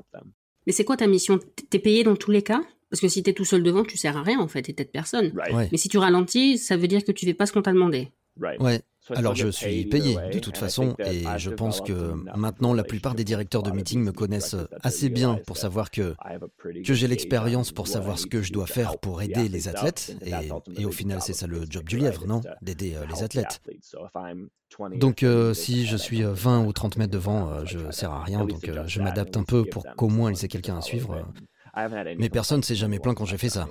Mais c'est quoi ta mission? T'es payé dans tous les cas? Parce que si t'es tout seul devant, tu sers à rien en fait, t'es peut-être personne. Mais si tu ralentis, ça veut dire que tu fais pas ce qu'on t'a demandé. Ouais, alors je suis payé de toute façon et je pense que maintenant la plupart des directeurs de meeting me connaissent assez bien pour savoir que, que j'ai l'expérience pour savoir ce que je dois faire pour aider les athlètes et, au final c'est ça le job du lièvre, non? D'aider euh, les athlètes. Donc euh, si je suis 20 ou 30 mètres devant, euh, je ne sers à rien, donc je m'adapte un peu pour qu'au moins ils aient quelqu'un à suivre. Mais personne ne s'est jamais plaint quand j'ai fait ça.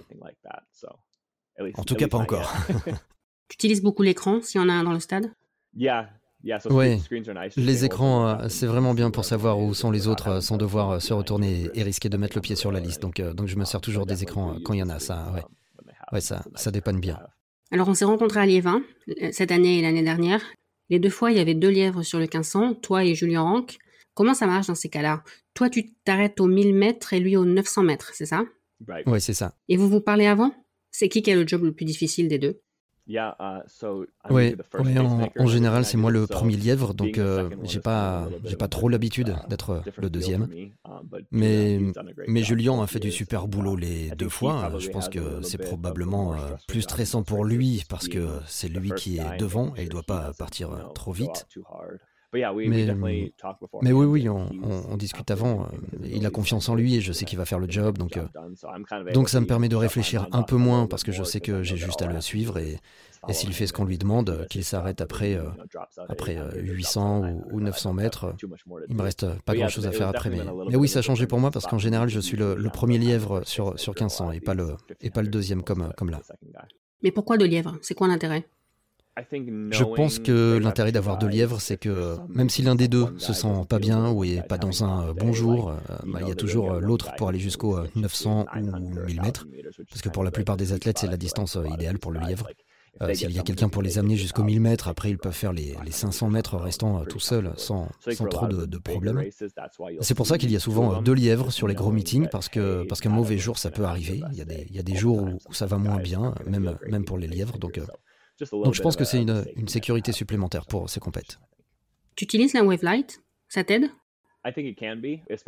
En tout cas pas encore. Tu utilises beaucoup l'écran s'il y en a un dans le stade? Oui, les écrans, euh, c'est vraiment bien pour savoir où sont les autres euh, sans devoir euh, se retourner et risquer de mettre le pied sur la liste. Donc, donc je me sers toujours des écrans quand il y en a. Ça, ouais, ouais ça, ça dépanne bien. Alors on s'est rencontrés à Liévin cette année et l'année dernière. Les deux fois, il y avait deux lièvres sur le 1500, toi et Julien Rank. Comment ça marche dans ces cas-là? Toi, tu t'arrêtes aux 1000 mètres et lui aux 900 mètres, c'est ça? Oui, c'est ça. Et vous vous parlez avant? C'est qui qui a le job le plus difficile des deux? Oui, en, général, c'est moi le premier lièvre, donc euh, j'ai pas, j'ai pas trop l'habitude d'être le deuxième. Um, mais, mais Julien a fait du super boulot les deux fois. Je pense que c'est probablement euh, plus stressant pour lui parce que c'est lui qui est devant et il doit pas partir trop vite. Mais, oui, oui, on, discute avant. Euh, il a confiance en lui et je sais qu'il va faire le job. Donc, euh, donc ça me permet de réfléchir un peu moins parce que je sais que j'ai juste à le suivre et, et s'il fait ce qu'on lui demande, qu'il s'arrête après, euh, après 800 ou, 900 mètres, il me reste pas grand chose à faire après. Mais, oui, ça a changé pour moi parce qu'en général, je suis le, premier lièvre sur, sur 1500 et pas le, et pas le deuxième comme, comme là. Mais pourquoi de lièvre C'est quoi l'intérêt je pense que l'intérêt d'avoir deux lièvres, c'est que même si l'un des deux se sent pas bien ou est pas dans un euh, bon jour, euh, bah, il y a toujours euh, l'autre pour aller jusqu'au 900 ou 1000 mètres. Parce que pour la plupart des athlètes, c'est la distance idéale pour le lièvre. S'il y a quelqu'un pour les amener jusqu'aux 1000 mètres, après ils peuvent faire les, 500 mètres restant tout seuls sans, sans trop de, de problèmes. C'est pour ça qu'il y a souvent deux lièvres sur les gros meetings, parce que parce qu'un mauvais jour ça peut arriver. Il y a des, il y a des jours où, ça va moins bien, même, même pour les lièvres. Donc donc je pense que c'est une, une, sécurité supplémentaire pour ces compètes. Tu utilises la Wavelight Ça t'aide?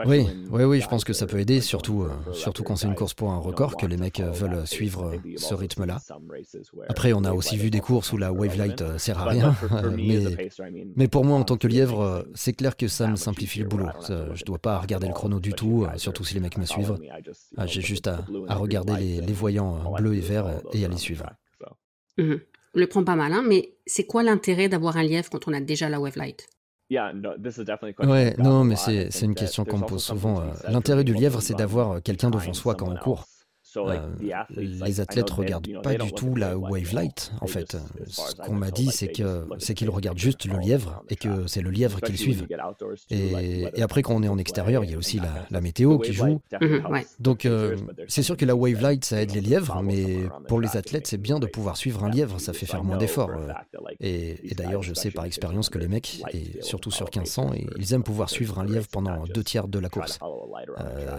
Oui, oui, oui, je pense que ça peut aider, surtout, euh, surtout quand c'est une course pour un record, que les mecs euh, veulent suivre euh, ce rythme-là. Après, on a aussi vu des courses où la Wavelight sert à rien, mais, mais pour moi, en tant que lièvre, c'est clair que ça me simplifie le boulot. Je dois pas regarder le chrono du tout, surtout si les mecs me suivent. Ah, j'ai juste à, à regarder les, les, voyants bleus et verts et à les suivre. Le prend pas mal, hein, mais c'est quoi l'intérêt d'avoir un lièvre quand on a déjà la Wavelight Ouais, non, mais c'est une question qu'on me pose souvent. Euh, l'intérêt du lièvre, c'est d'avoir quelqu'un devant soi quand on court. Euh, les athlètes regardent pas du tout la wave light, en fait. Ce qu'on m'a dit, c'est que c'est qu'ils regardent juste le lièvre et que c'est le lièvre qu'ils suivent. Et, après, quand on est en extérieur, il y a aussi la, météo qui joue. Donc, euh, c'est sûr que la wave light, ça aide les lièvres, mais pour les athlètes, c'est bien de pouvoir suivre un lièvre, ça fait faire moins d'efforts. Euh. Et, d'ailleurs, je sais par expérience que les mecs, et surtout sur 1500, ils aiment pouvoir suivre un lièvre pendant deux tiers de la course.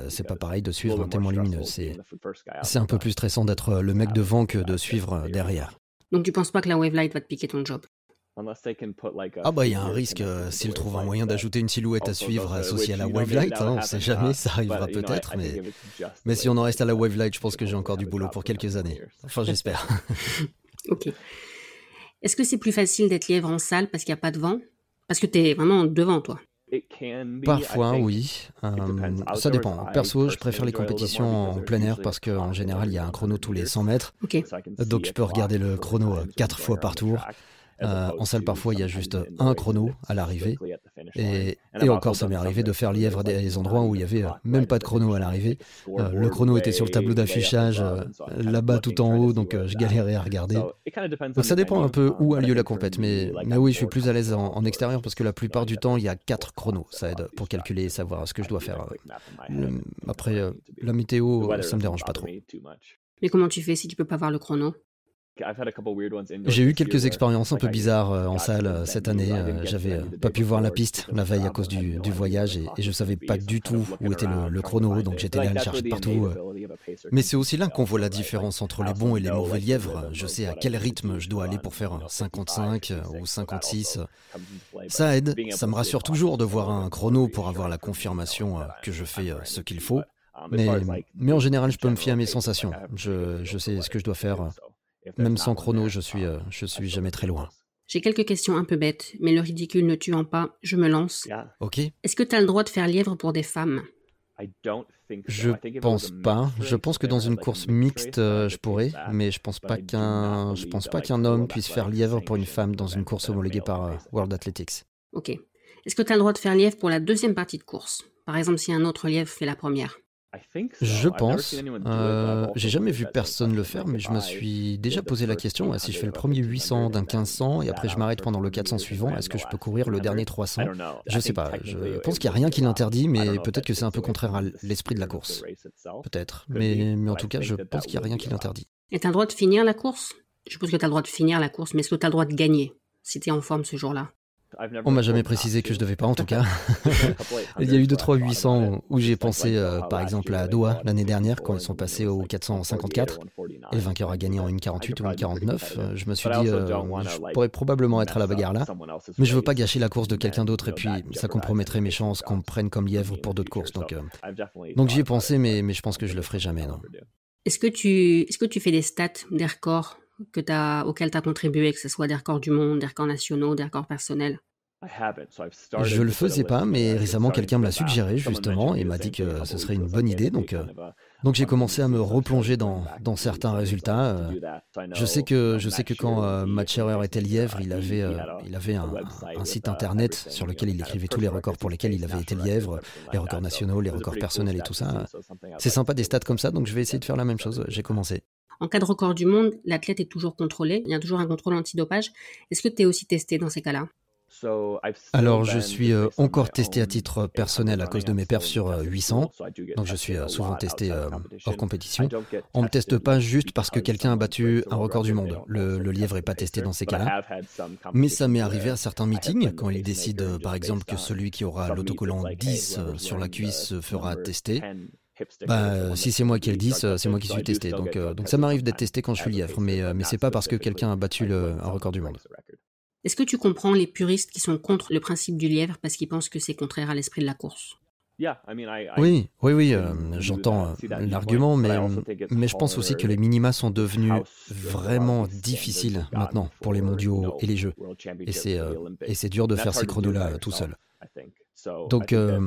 c'est pas pareil de suivre un témoin lumineux. C'est c'est un peu plus stressant d'être le mec devant que de suivre derrière. Donc tu penses pas que la Wavelight va te piquer ton job? Ah bah il y a un risque euh, s'ils trouvent un moyen d'ajouter une silhouette à suivre associée à la Wavelight, hein, on sait jamais, ça arrivera peut-être, mais... mais si on en reste à la Wavelight, je pense que j'ai encore du boulot pour quelques années. Enfin j'espère. ok. Est-ce que c'est plus facile d'être lièvre en salle parce qu'il n'y a pas de vent? Parce que tu es vraiment devant toi. Parfois, oui. Euh, ça dépend. Perso, je préfère les compétitions en plein air parce qu'en général, il y a un chrono tous les 100 mètres. Donc, je peux regarder le chrono quatre fois par tour. Euh, en salle, parfois, il y a juste un chrono à l'arrivée. Et, encore, ça m'est arrivé de faire lièvre des endroits où il n'y avait euh, même pas de chrono à l'arrivée. Euh, le chrono était sur le tableau d'affichage, là-bas tout en haut, donc je galérais à regarder. Donc ça dépend un peu où a lieu la compète. Mais, mais oui, je suis plus à l'aise en, extérieur parce que la plupart du temps, il y a quatre chronos. Ça aide pour calculer et savoir ce que je dois faire. Après, la météo, ça me dérange pas trop. Mais comment tu fais si tu peux pas voir le chrono j'ai eu quelques expériences un peu bizarres euh, en salle euh, cette année. Euh, j'avais pas pu voir la piste la veille à cause du, voyage et, je savais pas du tout où était le, chrono, donc j'étais là à le chercher partout. Mais c'est aussi là qu'on voit la différence entre les bons et les mauvais lièvres. Je sais à quel rythme je dois aller pour faire 55 ou 56. Ça aide, ça me rassure toujours de voir un chrono pour avoir la confirmation que je fais ce qu'il faut. Mais, mais en général, je peux me fier à mes sensations. Je, je sais ce que je dois faire. Même sans chrono, je suis, euh, je suis jamais très loin. J'ai quelques questions un peu bêtes, mais le ridicule ne tuant pas, je me lance. Ok. Est-ce que tu as le droit de faire lièvre pour des femmes? Je pense pas. Je pense que dans une course mixte, euh, je pourrais, mais je pense pas qu'un, je pense pas qu'un homme puisse faire lièvre pour une femme dans une course homologuée par euh, World Athletics. Ok. Est-ce que tu as le droit de faire lièvre pour la deuxième partie de course? Par exemple, si un autre lièvre fait la première je pense. Euh, j'ai jamais vu personne le faire, mais je me suis déjà posé la question si je fais le premier 800 d'un 1500 et après je m'arrête pendant le 400 suivant, est-ce que je peux courir le dernier 300 Je sais pas. Je pense qu'il n'y a rien qui l'interdit, mais peut-être que c'est un peu contraire à l'esprit de la course. Peut-être. Mais, mais en tout cas, je pense qu'il n'y a rien qui l'interdit. Et tu as le droit de finir la course? Je suppose que tu as le droit de finir la course, mais est-ce que tu as le droit de gagner si tu es en forme ce jour-là? On m'a jamais précisé que je devais pas en tout cas. Il y a eu deux trois 800 où j'ai pensé euh, par exemple à Doha l'année dernière quand ils sont passés au 454 et le vainqueur a gagné en 1,48 ou 1,49. Je me suis dit euh, je pourrais probablement être à la bagarre là, mais je veux pas gâcher la course de quelqu'un d'autre et puis ça compromettrait mes chances qu'on me prenne comme lièvre pour d'autres courses. Donc, euh, donc j'y ai pensé mais, mais je pense que je le ferai jamais non. Est-ce que tu est-ce que tu fais des stats, des records? Que as, auxquels tu as contribué, que ce soit des records du monde, des records nationaux, des records personnels? Je le faisais pas, mais récemment quelqu'un me l'a suggéré justement et m'a dit que ce serait une bonne idée. Donc, euh, donc j'ai commencé à me replonger dans, dans certains résultats. Euh. Je sais que, je sais que quand euh, Matt Scherer était lièvre, il avait, il avait un, un, site internet sur lequel il écrivait tous les records pour lesquels il avait été lièvre, les records nationaux, les records personnels et tout ça. C'est sympa des stats comme ça, donc je vais essayer de faire la même chose. J'ai commencé. En cas de record du monde, l'athlète est toujours contrôlé, il y a toujours un contrôle antidopage. Est-ce que tu es aussi testé dans ces cas-là? Alors, je suis euh, encore testé à titre personnel à cause de mes perfs sur 800. Euh, Donc, je suis euh, souvent testé hors compétition. On ne me teste pas juste parce que quelqu'un a battu un record du monde. Le, lièvre n'est pas testé dans ces cas-là. Mais ça m'est arrivé à certains meetings, quand ils décident, par exemple, que celui qui aura l'autocollant 10 sur la cuisse fera tester. Bah, si c'est moi qui ai le 10, c'est moi qui suis testé. Donc, donc ça m'arrive d'être testé quand je suis lièvre, mais, mais c'est pas parce que quelqu'un a battu le, un record du monde. Est-ce que tu comprends les puristes qui sont contre le principe du lièvre parce qu'ils pensent que c'est contraire à l'esprit de la course? Oui, oui, oui, euh, j'entends euh, l'argument, mais, mais je pense aussi que les minima sont devenus vraiment difficiles maintenant pour les mondiaux et les jeux. Et c'est euh, dur de faire ces chronos-là tout seul. Donc, euh,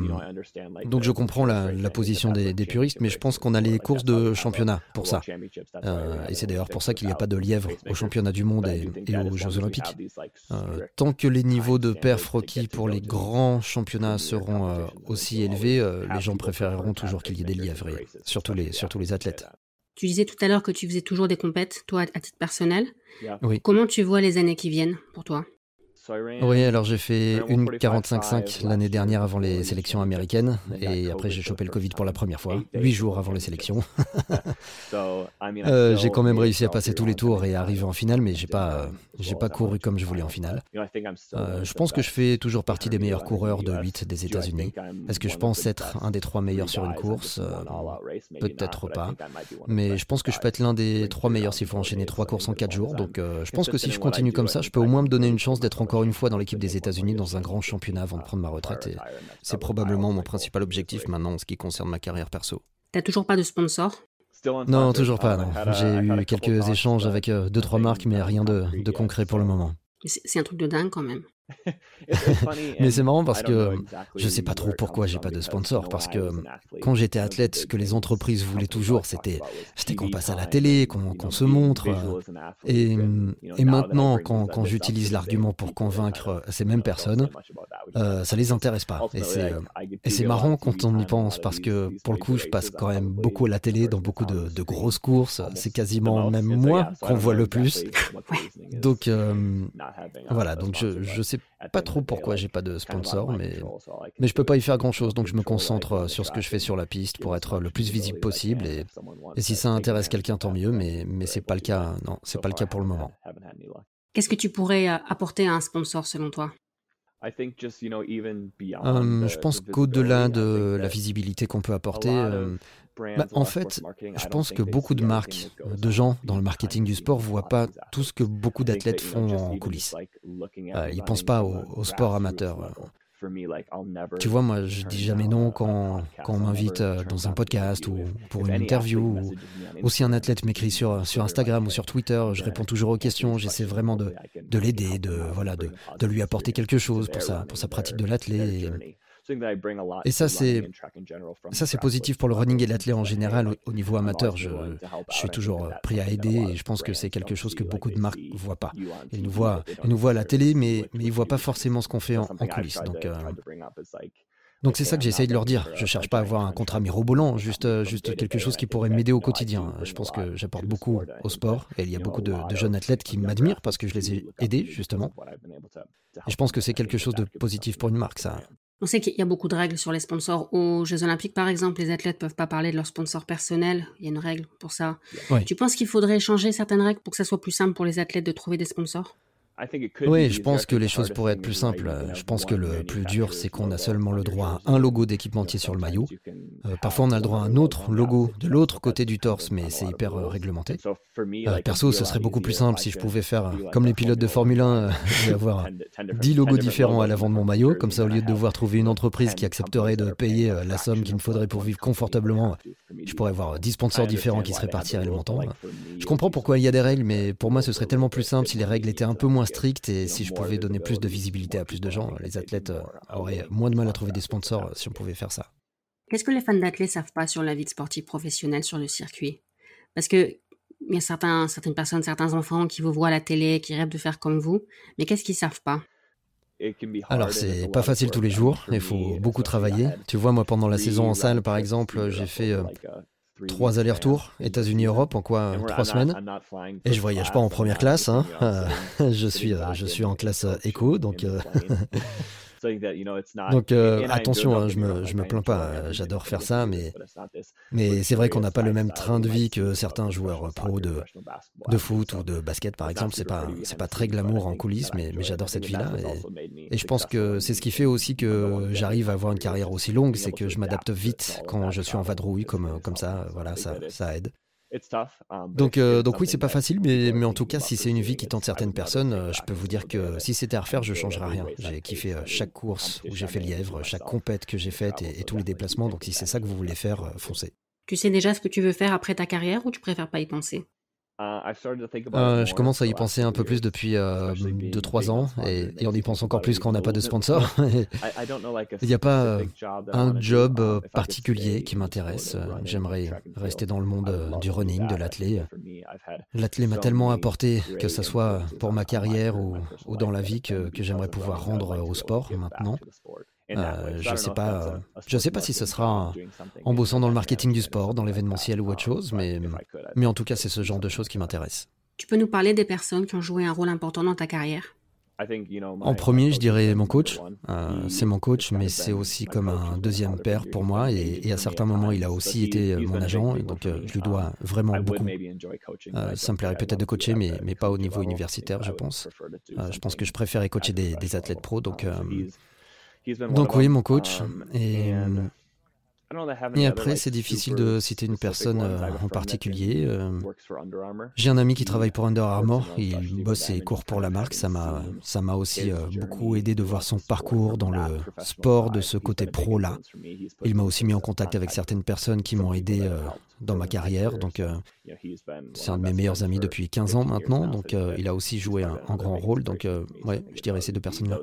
donc je comprends la, position des, puristes, mais je pense qu'on a les courses de championnat pour ça. Euh, et c'est d'ailleurs pour ça qu'il n'y a pas de lièvre au championnat du monde et, aux Jeux olympiques. Euh, tant que les niveaux de perf requis pour les grands championnats seront aussi élevés, les gens préféreront toujours qu'il y ait des lièvres, surtout les, surtout les athlètes. Tu disais tout à l'heure que tu faisais toujours des compètes, toi à titre personnel. Oui. Comment tu vois les années qui viennent pour toi oui, alors j'ai fait une 45-5 l'année dernière avant les sélections américaines et après j'ai chopé le Covid pour la première fois, huit jours avant les sélections. Euh, j'ai quand même réussi à passer tous les tours et arriver en finale, mais j'ai pas, j'ai pas couru comme je voulais en finale. Euh, je pense que je fais toujours partie des meilleurs coureurs de 8 des États-Unis. Est-ce que je pense être un des trois meilleurs sur une course? euh, Peut-être pas. Mais je pense que je peux être l'un des trois meilleurs s'il faut enchaîner trois courses en quatre jours. Donc je pense que si je continue comme ça, je peux au moins me donner une chance d'être encore une fois dans l'équipe des États-Unis dans un grand championnat avant de prendre ma retraite. Et c'est probablement mon principal objectif maintenant en ce qui concerne ma carrière perso. T'as toujours pas de sponsor? Non, toujours pas. J'ai eu quelques échanges avec euh, deux trois marques, mais rien de, de concret pour le moment. C'est un truc de dingue quand même. Mais c'est marrant parce que je sais pas trop pourquoi j'ai pas de sponsor. Parce que quand j'étais athlète, ce que les entreprises voulaient toujours, c'était qu'on passe à la télé, qu'on se montre. Et, et maintenant, quand, quand j'utilise l'argument pour convaincre ces mêmes personnes, euh, ça les intéresse pas. Et c'est marrant quand on y pense parce que pour le coup, je passe quand même beaucoup à la télé dans beaucoup de, de grosses courses. C'est quasiment même moi qu'on voit le plus. Donc euh, voilà, donc je, je sais pas trop pourquoi j'ai pas de sponsor, mais, mais je peux pas y faire grand chose, donc je me concentre euh, sur ce que je fais sur la piste pour être le plus visible possible. Et, et si ça intéresse quelqu'un, tant mieux, mais, mais c'est pas le cas. Non, c'est pas le cas pour le moment. Qu'est-ce que tu pourrais euh, apporter à un sponsor selon toi? Je pense qu'au-delà de la visibilité qu'on peut apporter, bah, en fait, je pense que beaucoup de marques, de gens dans le marketing du sport voient pas tout ce que beaucoup d'athlètes font en coulisses. Euh, ils pensent pas au, sport amateur. Tu vois, moi, je dis jamais non quand, quand on m'invite euh, dans un podcast ou pour une interview. Ou, si un athlète m'écrit sur, sur Instagram ou sur Twitter, je réponds toujours aux questions. J'essaie vraiment de, de l'aider, de, voilà, de, de lui apporter quelque chose pour sa, pour sa pratique de l'athlète. Et ça, c'est ça, c'est positif pour le running et l'athlète en général. Au, niveau amateur, je, je, suis toujours prêt à aider et je pense que c'est quelque chose que beaucoup de marques ne voient pas. Ils nous voient, ils nous voient à la télé, mais, mais ils ne voient pas forcément ce qu'on fait en, coulisses. Donc, euh, donc c'est ça que j'essaye de leur dire. Je cherche pas à avoir un contrat mirobolant, juste, euh, juste quelque chose qui pourrait m'aider au quotidien. Je pense que j'apporte beaucoup au sport et il y a beaucoup de, de jeunes athlètes qui m'admirent parce que je les ai aidés justement. Et je pense que c'est quelque chose de positif pour une marque, ça. On sait qu'il y a beaucoup de règles sur les sponsors. Aux Jeux Olympiques, par exemple, les athlètes peuvent pas parler de leur sponsor personnel. Il y a une règle pour ça. Tu penses qu'il faudrait changer certaines règles pour que ça soit plus simple pour les athlètes de trouver des sponsors? Oui, je pense que les choses pourraient être plus simples. Je pense que le plus dur, c'est qu'on a seulement le droit à un logo d'équipementier sur le maillot. Euh, parfois, on a le droit à un autre logo de l'autre côté du torse, mais c'est hyper euh, réglementé. Euh, perso, ce serait beaucoup plus simple si je pouvais faire comme les pilotes de Formule 1 et avoir 10 logos différents à l'avant de mon maillot. Comme ça, au lieu de devoir trouver une entreprise qui accepterait de payer la somme qu'il me faudrait pour vivre confortablement, je pourrais avoir 10 sponsors différents qui se répartiraient le montant. Je comprends pourquoi il y a des règles, mais pour moi, ce serait tellement plus simple si les règles étaient un peu moins strictes et si je pouvais donner plus de visibilité à plus de gens. Les athlètes auraient moins de mal à trouver des sponsors si on pouvait faire ça. Qu'est-ce que les fans d'athlètes savent pas sur la vie de sportif professionnel sur le circuit? Parce que il y a certains, certaines personnes, certains enfants qui vous voient à la télé, qui rêvent de faire comme vous, mais qu'est-ce qu'ils savent pas? Alors c'est pas facile tous les jours, il faut beaucoup travailler. Tu vois, moi pendant la saison en salle par exemple, j'ai fait euh, trois allers-retours, États-Unis-Europe en quoi trois semaines. Et je voyage pas en première classe, hein. je suis euh, je suis en classe éco, donc Donc euh, attention, hein, je me, je me plains pas, euh, j'adore faire ça, mais, mais c'est vrai qu'on n'a pas le même train de vie que certains joueurs pro de, de foot ou de basket par exemple. C'est pas, c'est pas très glamour en coulisses, mais, mais j'adore cette vie-là. Et, et, je pense que c'est ce qui fait aussi que j'arrive à avoir une carrière aussi longue, c'est que je m'adapte vite quand je suis en vadrouille comme, comme ça, voilà, ça, ça aide. Um, donc, euh, donc oui, c'est pas facile, mais, mais en tout cas, si c'est une vie qui tente certaines personnes, euh, je peux vous dire que si c'était à refaire, je changerais rien. J'ai kiffé euh, chaque course où j'ai fait lièvre, chaque compète que j'ai faite et, tous les déplacements. Donc si c'est ça que vous voulez faire, foncez. Tu sais déjà ce que tu veux faire après ta carrière ou tu préfères pas y penser? Euh, je commence à y penser un peu plus depuis 2-3 euh, ans et, on y pense encore plus quand on n'a pas de sponsor. Il n'y a pas euh, un job particulier qui m'intéresse. J'aimerais rester dans le monde du running, de l'athlé. L'athlé m'a tellement apporté, que ce soit pour ma carrière ou, ou dans la vie, que, que j'aimerais pouvoir rendre au sport maintenant. Euh, je ne sais pas, je sais pas si ce sera en bossant dans le marketing du sport, dans l'événementiel ou autre chose, mais, mais en tout cas, c'est ce genre de choses qui m'intéressent. Tu peux nous parler des personnes qui ont joué un rôle important dans ta carrière? En premier, je dirais mon coach. Euh, c'est mon coach, mais c'est aussi comme un deuxième père pour moi. Et, à certains moments, il a aussi été mon agent. Et donc, euh, je lui dois vraiment beaucoup. ça me plairait peut-être de coacher, mais, mais pas au niveau universitaire, je pense. je pense que je préférais coacher des, des athlètes pro. Donc, donc oui, mon coach. Um, et, et après, c'est difficile de citer une personne euh, en particulier. Euh. J'ai un ami qui travaille pour Under Armour, il bosse et court pour la marque. Ça m'a, ça m'a aussi euh, beaucoup aidé de voir son parcours dans le sport de ce côté pro-là. Il m'a aussi mis en contact avec certaines personnes qui m'ont aidé dans ma carrière. Donc, c'est un de mes meilleurs amis depuis 15 ans maintenant. Donc, il a aussi joué un, un grand rôle. Donc, ouais, je dirais ces deux personnes-là.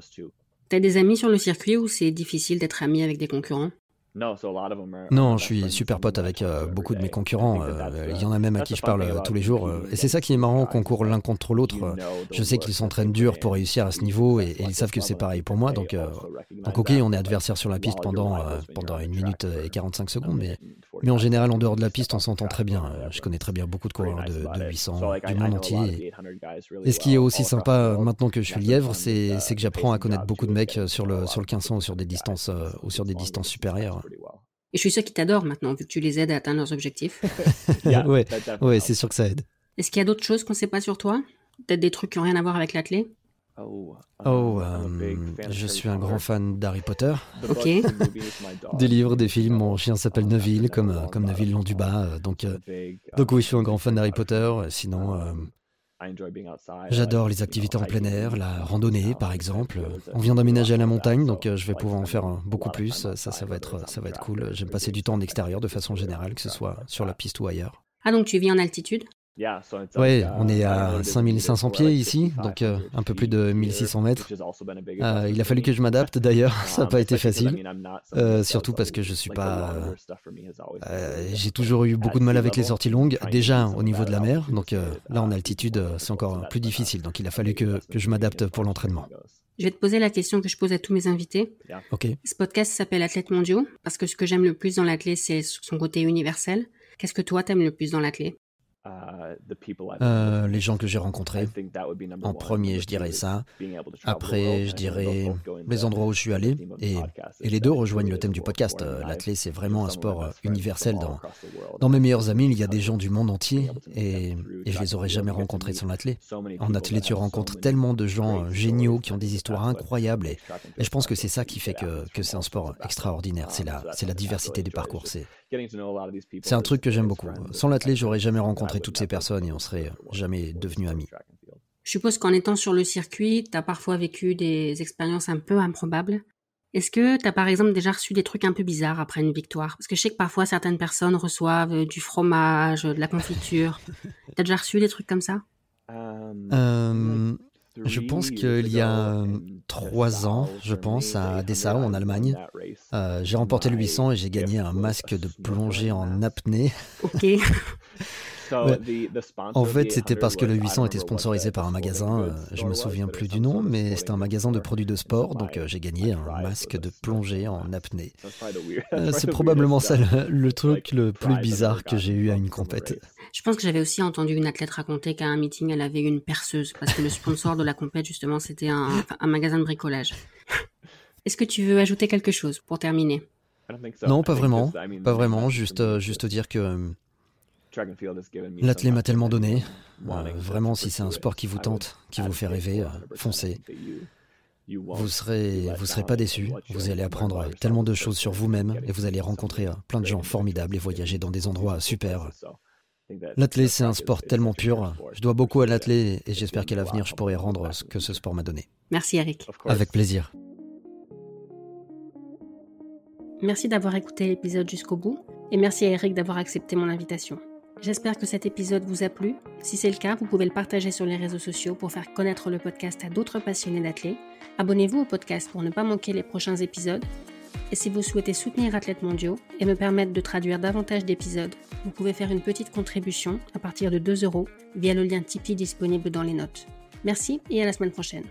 T'as des amis sur le circuit ou c'est difficile d'être ami avec des concurrents? Non, je suis super pote avec euh, beaucoup de mes concurrents. Euh, il y en a même à qui je parle euh, tous les jours. et c'est ça qui est marrant qu'on court l'un contre l'autre. Je sais qu'ils s'entraînent dur pour réussir à ce niveau et, ils savent que c'est pareil pour moi. Donc, donc ok, on est adversaire sur la piste pendant, pendant une minute et 45 secondes. Mais, mais en général, en dehors de la piste, on s'entend très bien. Je connais très bien beaucoup de coureurs de, 800 du monde entier. Et, ce qui est aussi sympa maintenant que je suis lièvre, c'est que j'apprends à connaître beaucoup de mecs sur le, sur le 1500 ou sur des distances, ou sur des distances supérieures. Et je suis sûr qu'ils t'adorent maintenant, vu que tu les aides à atteindre leurs objectifs. oui, ouais, c'est sûr que ça aide. Est-ce qu'il y a d'autres choses qu'on ne sait pas sur toi? Peut-être des trucs qui n'ont rien à voir avec l'athlète Oh, oh euh, je suis un grand fan d'Harry Potter. Ok. des livres, des films. Mon chien s'appelle Neville, comme, euh, comme Neville long du bas. Donc, euh, donc oui, je suis un grand fan d'Harry Potter. Sinon, J'adore les activités en plein air, la randonnée par exemple. On vient d'aménager à la montagne, donc euh, je vais pouvoir en faire beaucoup plus. Ça, ça va être, ça va être cool. J'aime passer du temps en extérieur de façon générale, que ce soit sur la piste ou ailleurs. Ah donc tu vis en altitude? Oui, on est à 5500 pieds ici, donc euh, un peu plus de 1600 mètres. Euh, il a fallu que je m'adapte d'ailleurs, ça n'a pas été facile, euh, surtout parce que je suis pas... J'ai toujours eu beaucoup de mal avec les sorties longues, déjà au niveau de la mer, donc là en altitude c'est encore plus difficile, donc il a fallu que, que je m'adapte pour l'entraînement. Je vais te poser la question que je pose à tous mes invités. Ce podcast s'appelle Athlète mondiaux parce que ce que j'aime le plus dans l'athlète, c'est son côté universel. Qu'est-ce que toi t'aimes le plus dans l'athlète euh, les gens que j'ai rencontrés. En premier, je dirais ça. Après, je dirais les endroits où je suis allé. Et, et les deux rejoignent le thème du podcast. Euh, l'athlé, c'est vraiment un sport euh, universel. Dans, dans mes meilleurs amis, il y a des gens du monde entier et, et je les aurais jamais rencontrés sans l'athlé. En athlé, tu rencontres tellement de gens géniaux qui ont des histoires incroyables. Et, et je pense que c'est ça qui fait que, que c'est un sport extraordinaire. C'est la, la diversité des parcours. C'est, c'est un truc que j'aime beaucoup. Sans l'athlé, j'aurais jamais rencontré toutes ces personnes et on serait jamais devenus amis. Je suppose qu'en étant sur le circuit, tu as parfois vécu des expériences un peu improbables. Est-ce que tu as par exemple déjà reçu des trucs un peu bizarres après une victoire? Parce que je sais que parfois certaines personnes reçoivent du fromage, de la confiture. tu as déjà reçu des trucs comme ça? Euh, Je pense qu'il y a trois ans, je pense, à Dessau en Allemagne, euh, j'ai remporté le 800 et j'ai gagné un masque de plongée en apnée. Ok. En fait, c'était parce que le 800 était sponsorisé par un magasin, euh, je me souviens plus du nom, mais c'était un magasin de produits de sport, donc euh, j'ai gagné un masque de plongée en apnée. Euh, c'est probablement ça le, truc le plus bizarre que j'ai eu à une compète. Je pense que j'avais aussi entendu une athlète raconter qu'à un meeting, elle avait une perceuse, parce que le sponsor de la compète, justement, c'était un, un magasin de bricolage. Est-ce que tu veux ajouter quelque chose pour terminer? Non, pas vraiment. Pas vraiment. Juste, juste dire que L'athlète m'a tellement donné. Euh, vraiment, si c'est un sport qui vous tente, qui vous fait rêver, euh, foncez. Vous serez, vous serez pas déçus. Vous allez apprendre tellement de choses sur vous-même et vous allez rencontrer euh, plein de gens formidables et voyager dans des endroits super. L'athlète, c'est un sport tellement pur. Je dois beaucoup à l'athlète et j'espère qu'à l'avenir, je pourrai rendre ce que ce sport m'a donné. Merci, Eric. Avec plaisir. Merci d'avoir écouté l'épisode jusqu'au bout et merci à Eric d'avoir accepté mon invitation. J'espère que cet épisode vous a plu. Si c'est le cas, vous pouvez le partager sur les réseaux sociaux pour faire connaître le podcast à d'autres passionnés d'athlètes. Abonnez-vous au podcast pour ne pas manquer les prochains épisodes. Et si vous souhaitez soutenir Athlètes Mondiaux et me permettre de traduire davantage d'épisodes, vous pouvez faire une petite contribution à partir de 2 euros via le lien Tipeee disponible dans les notes. Merci et à la semaine prochaine.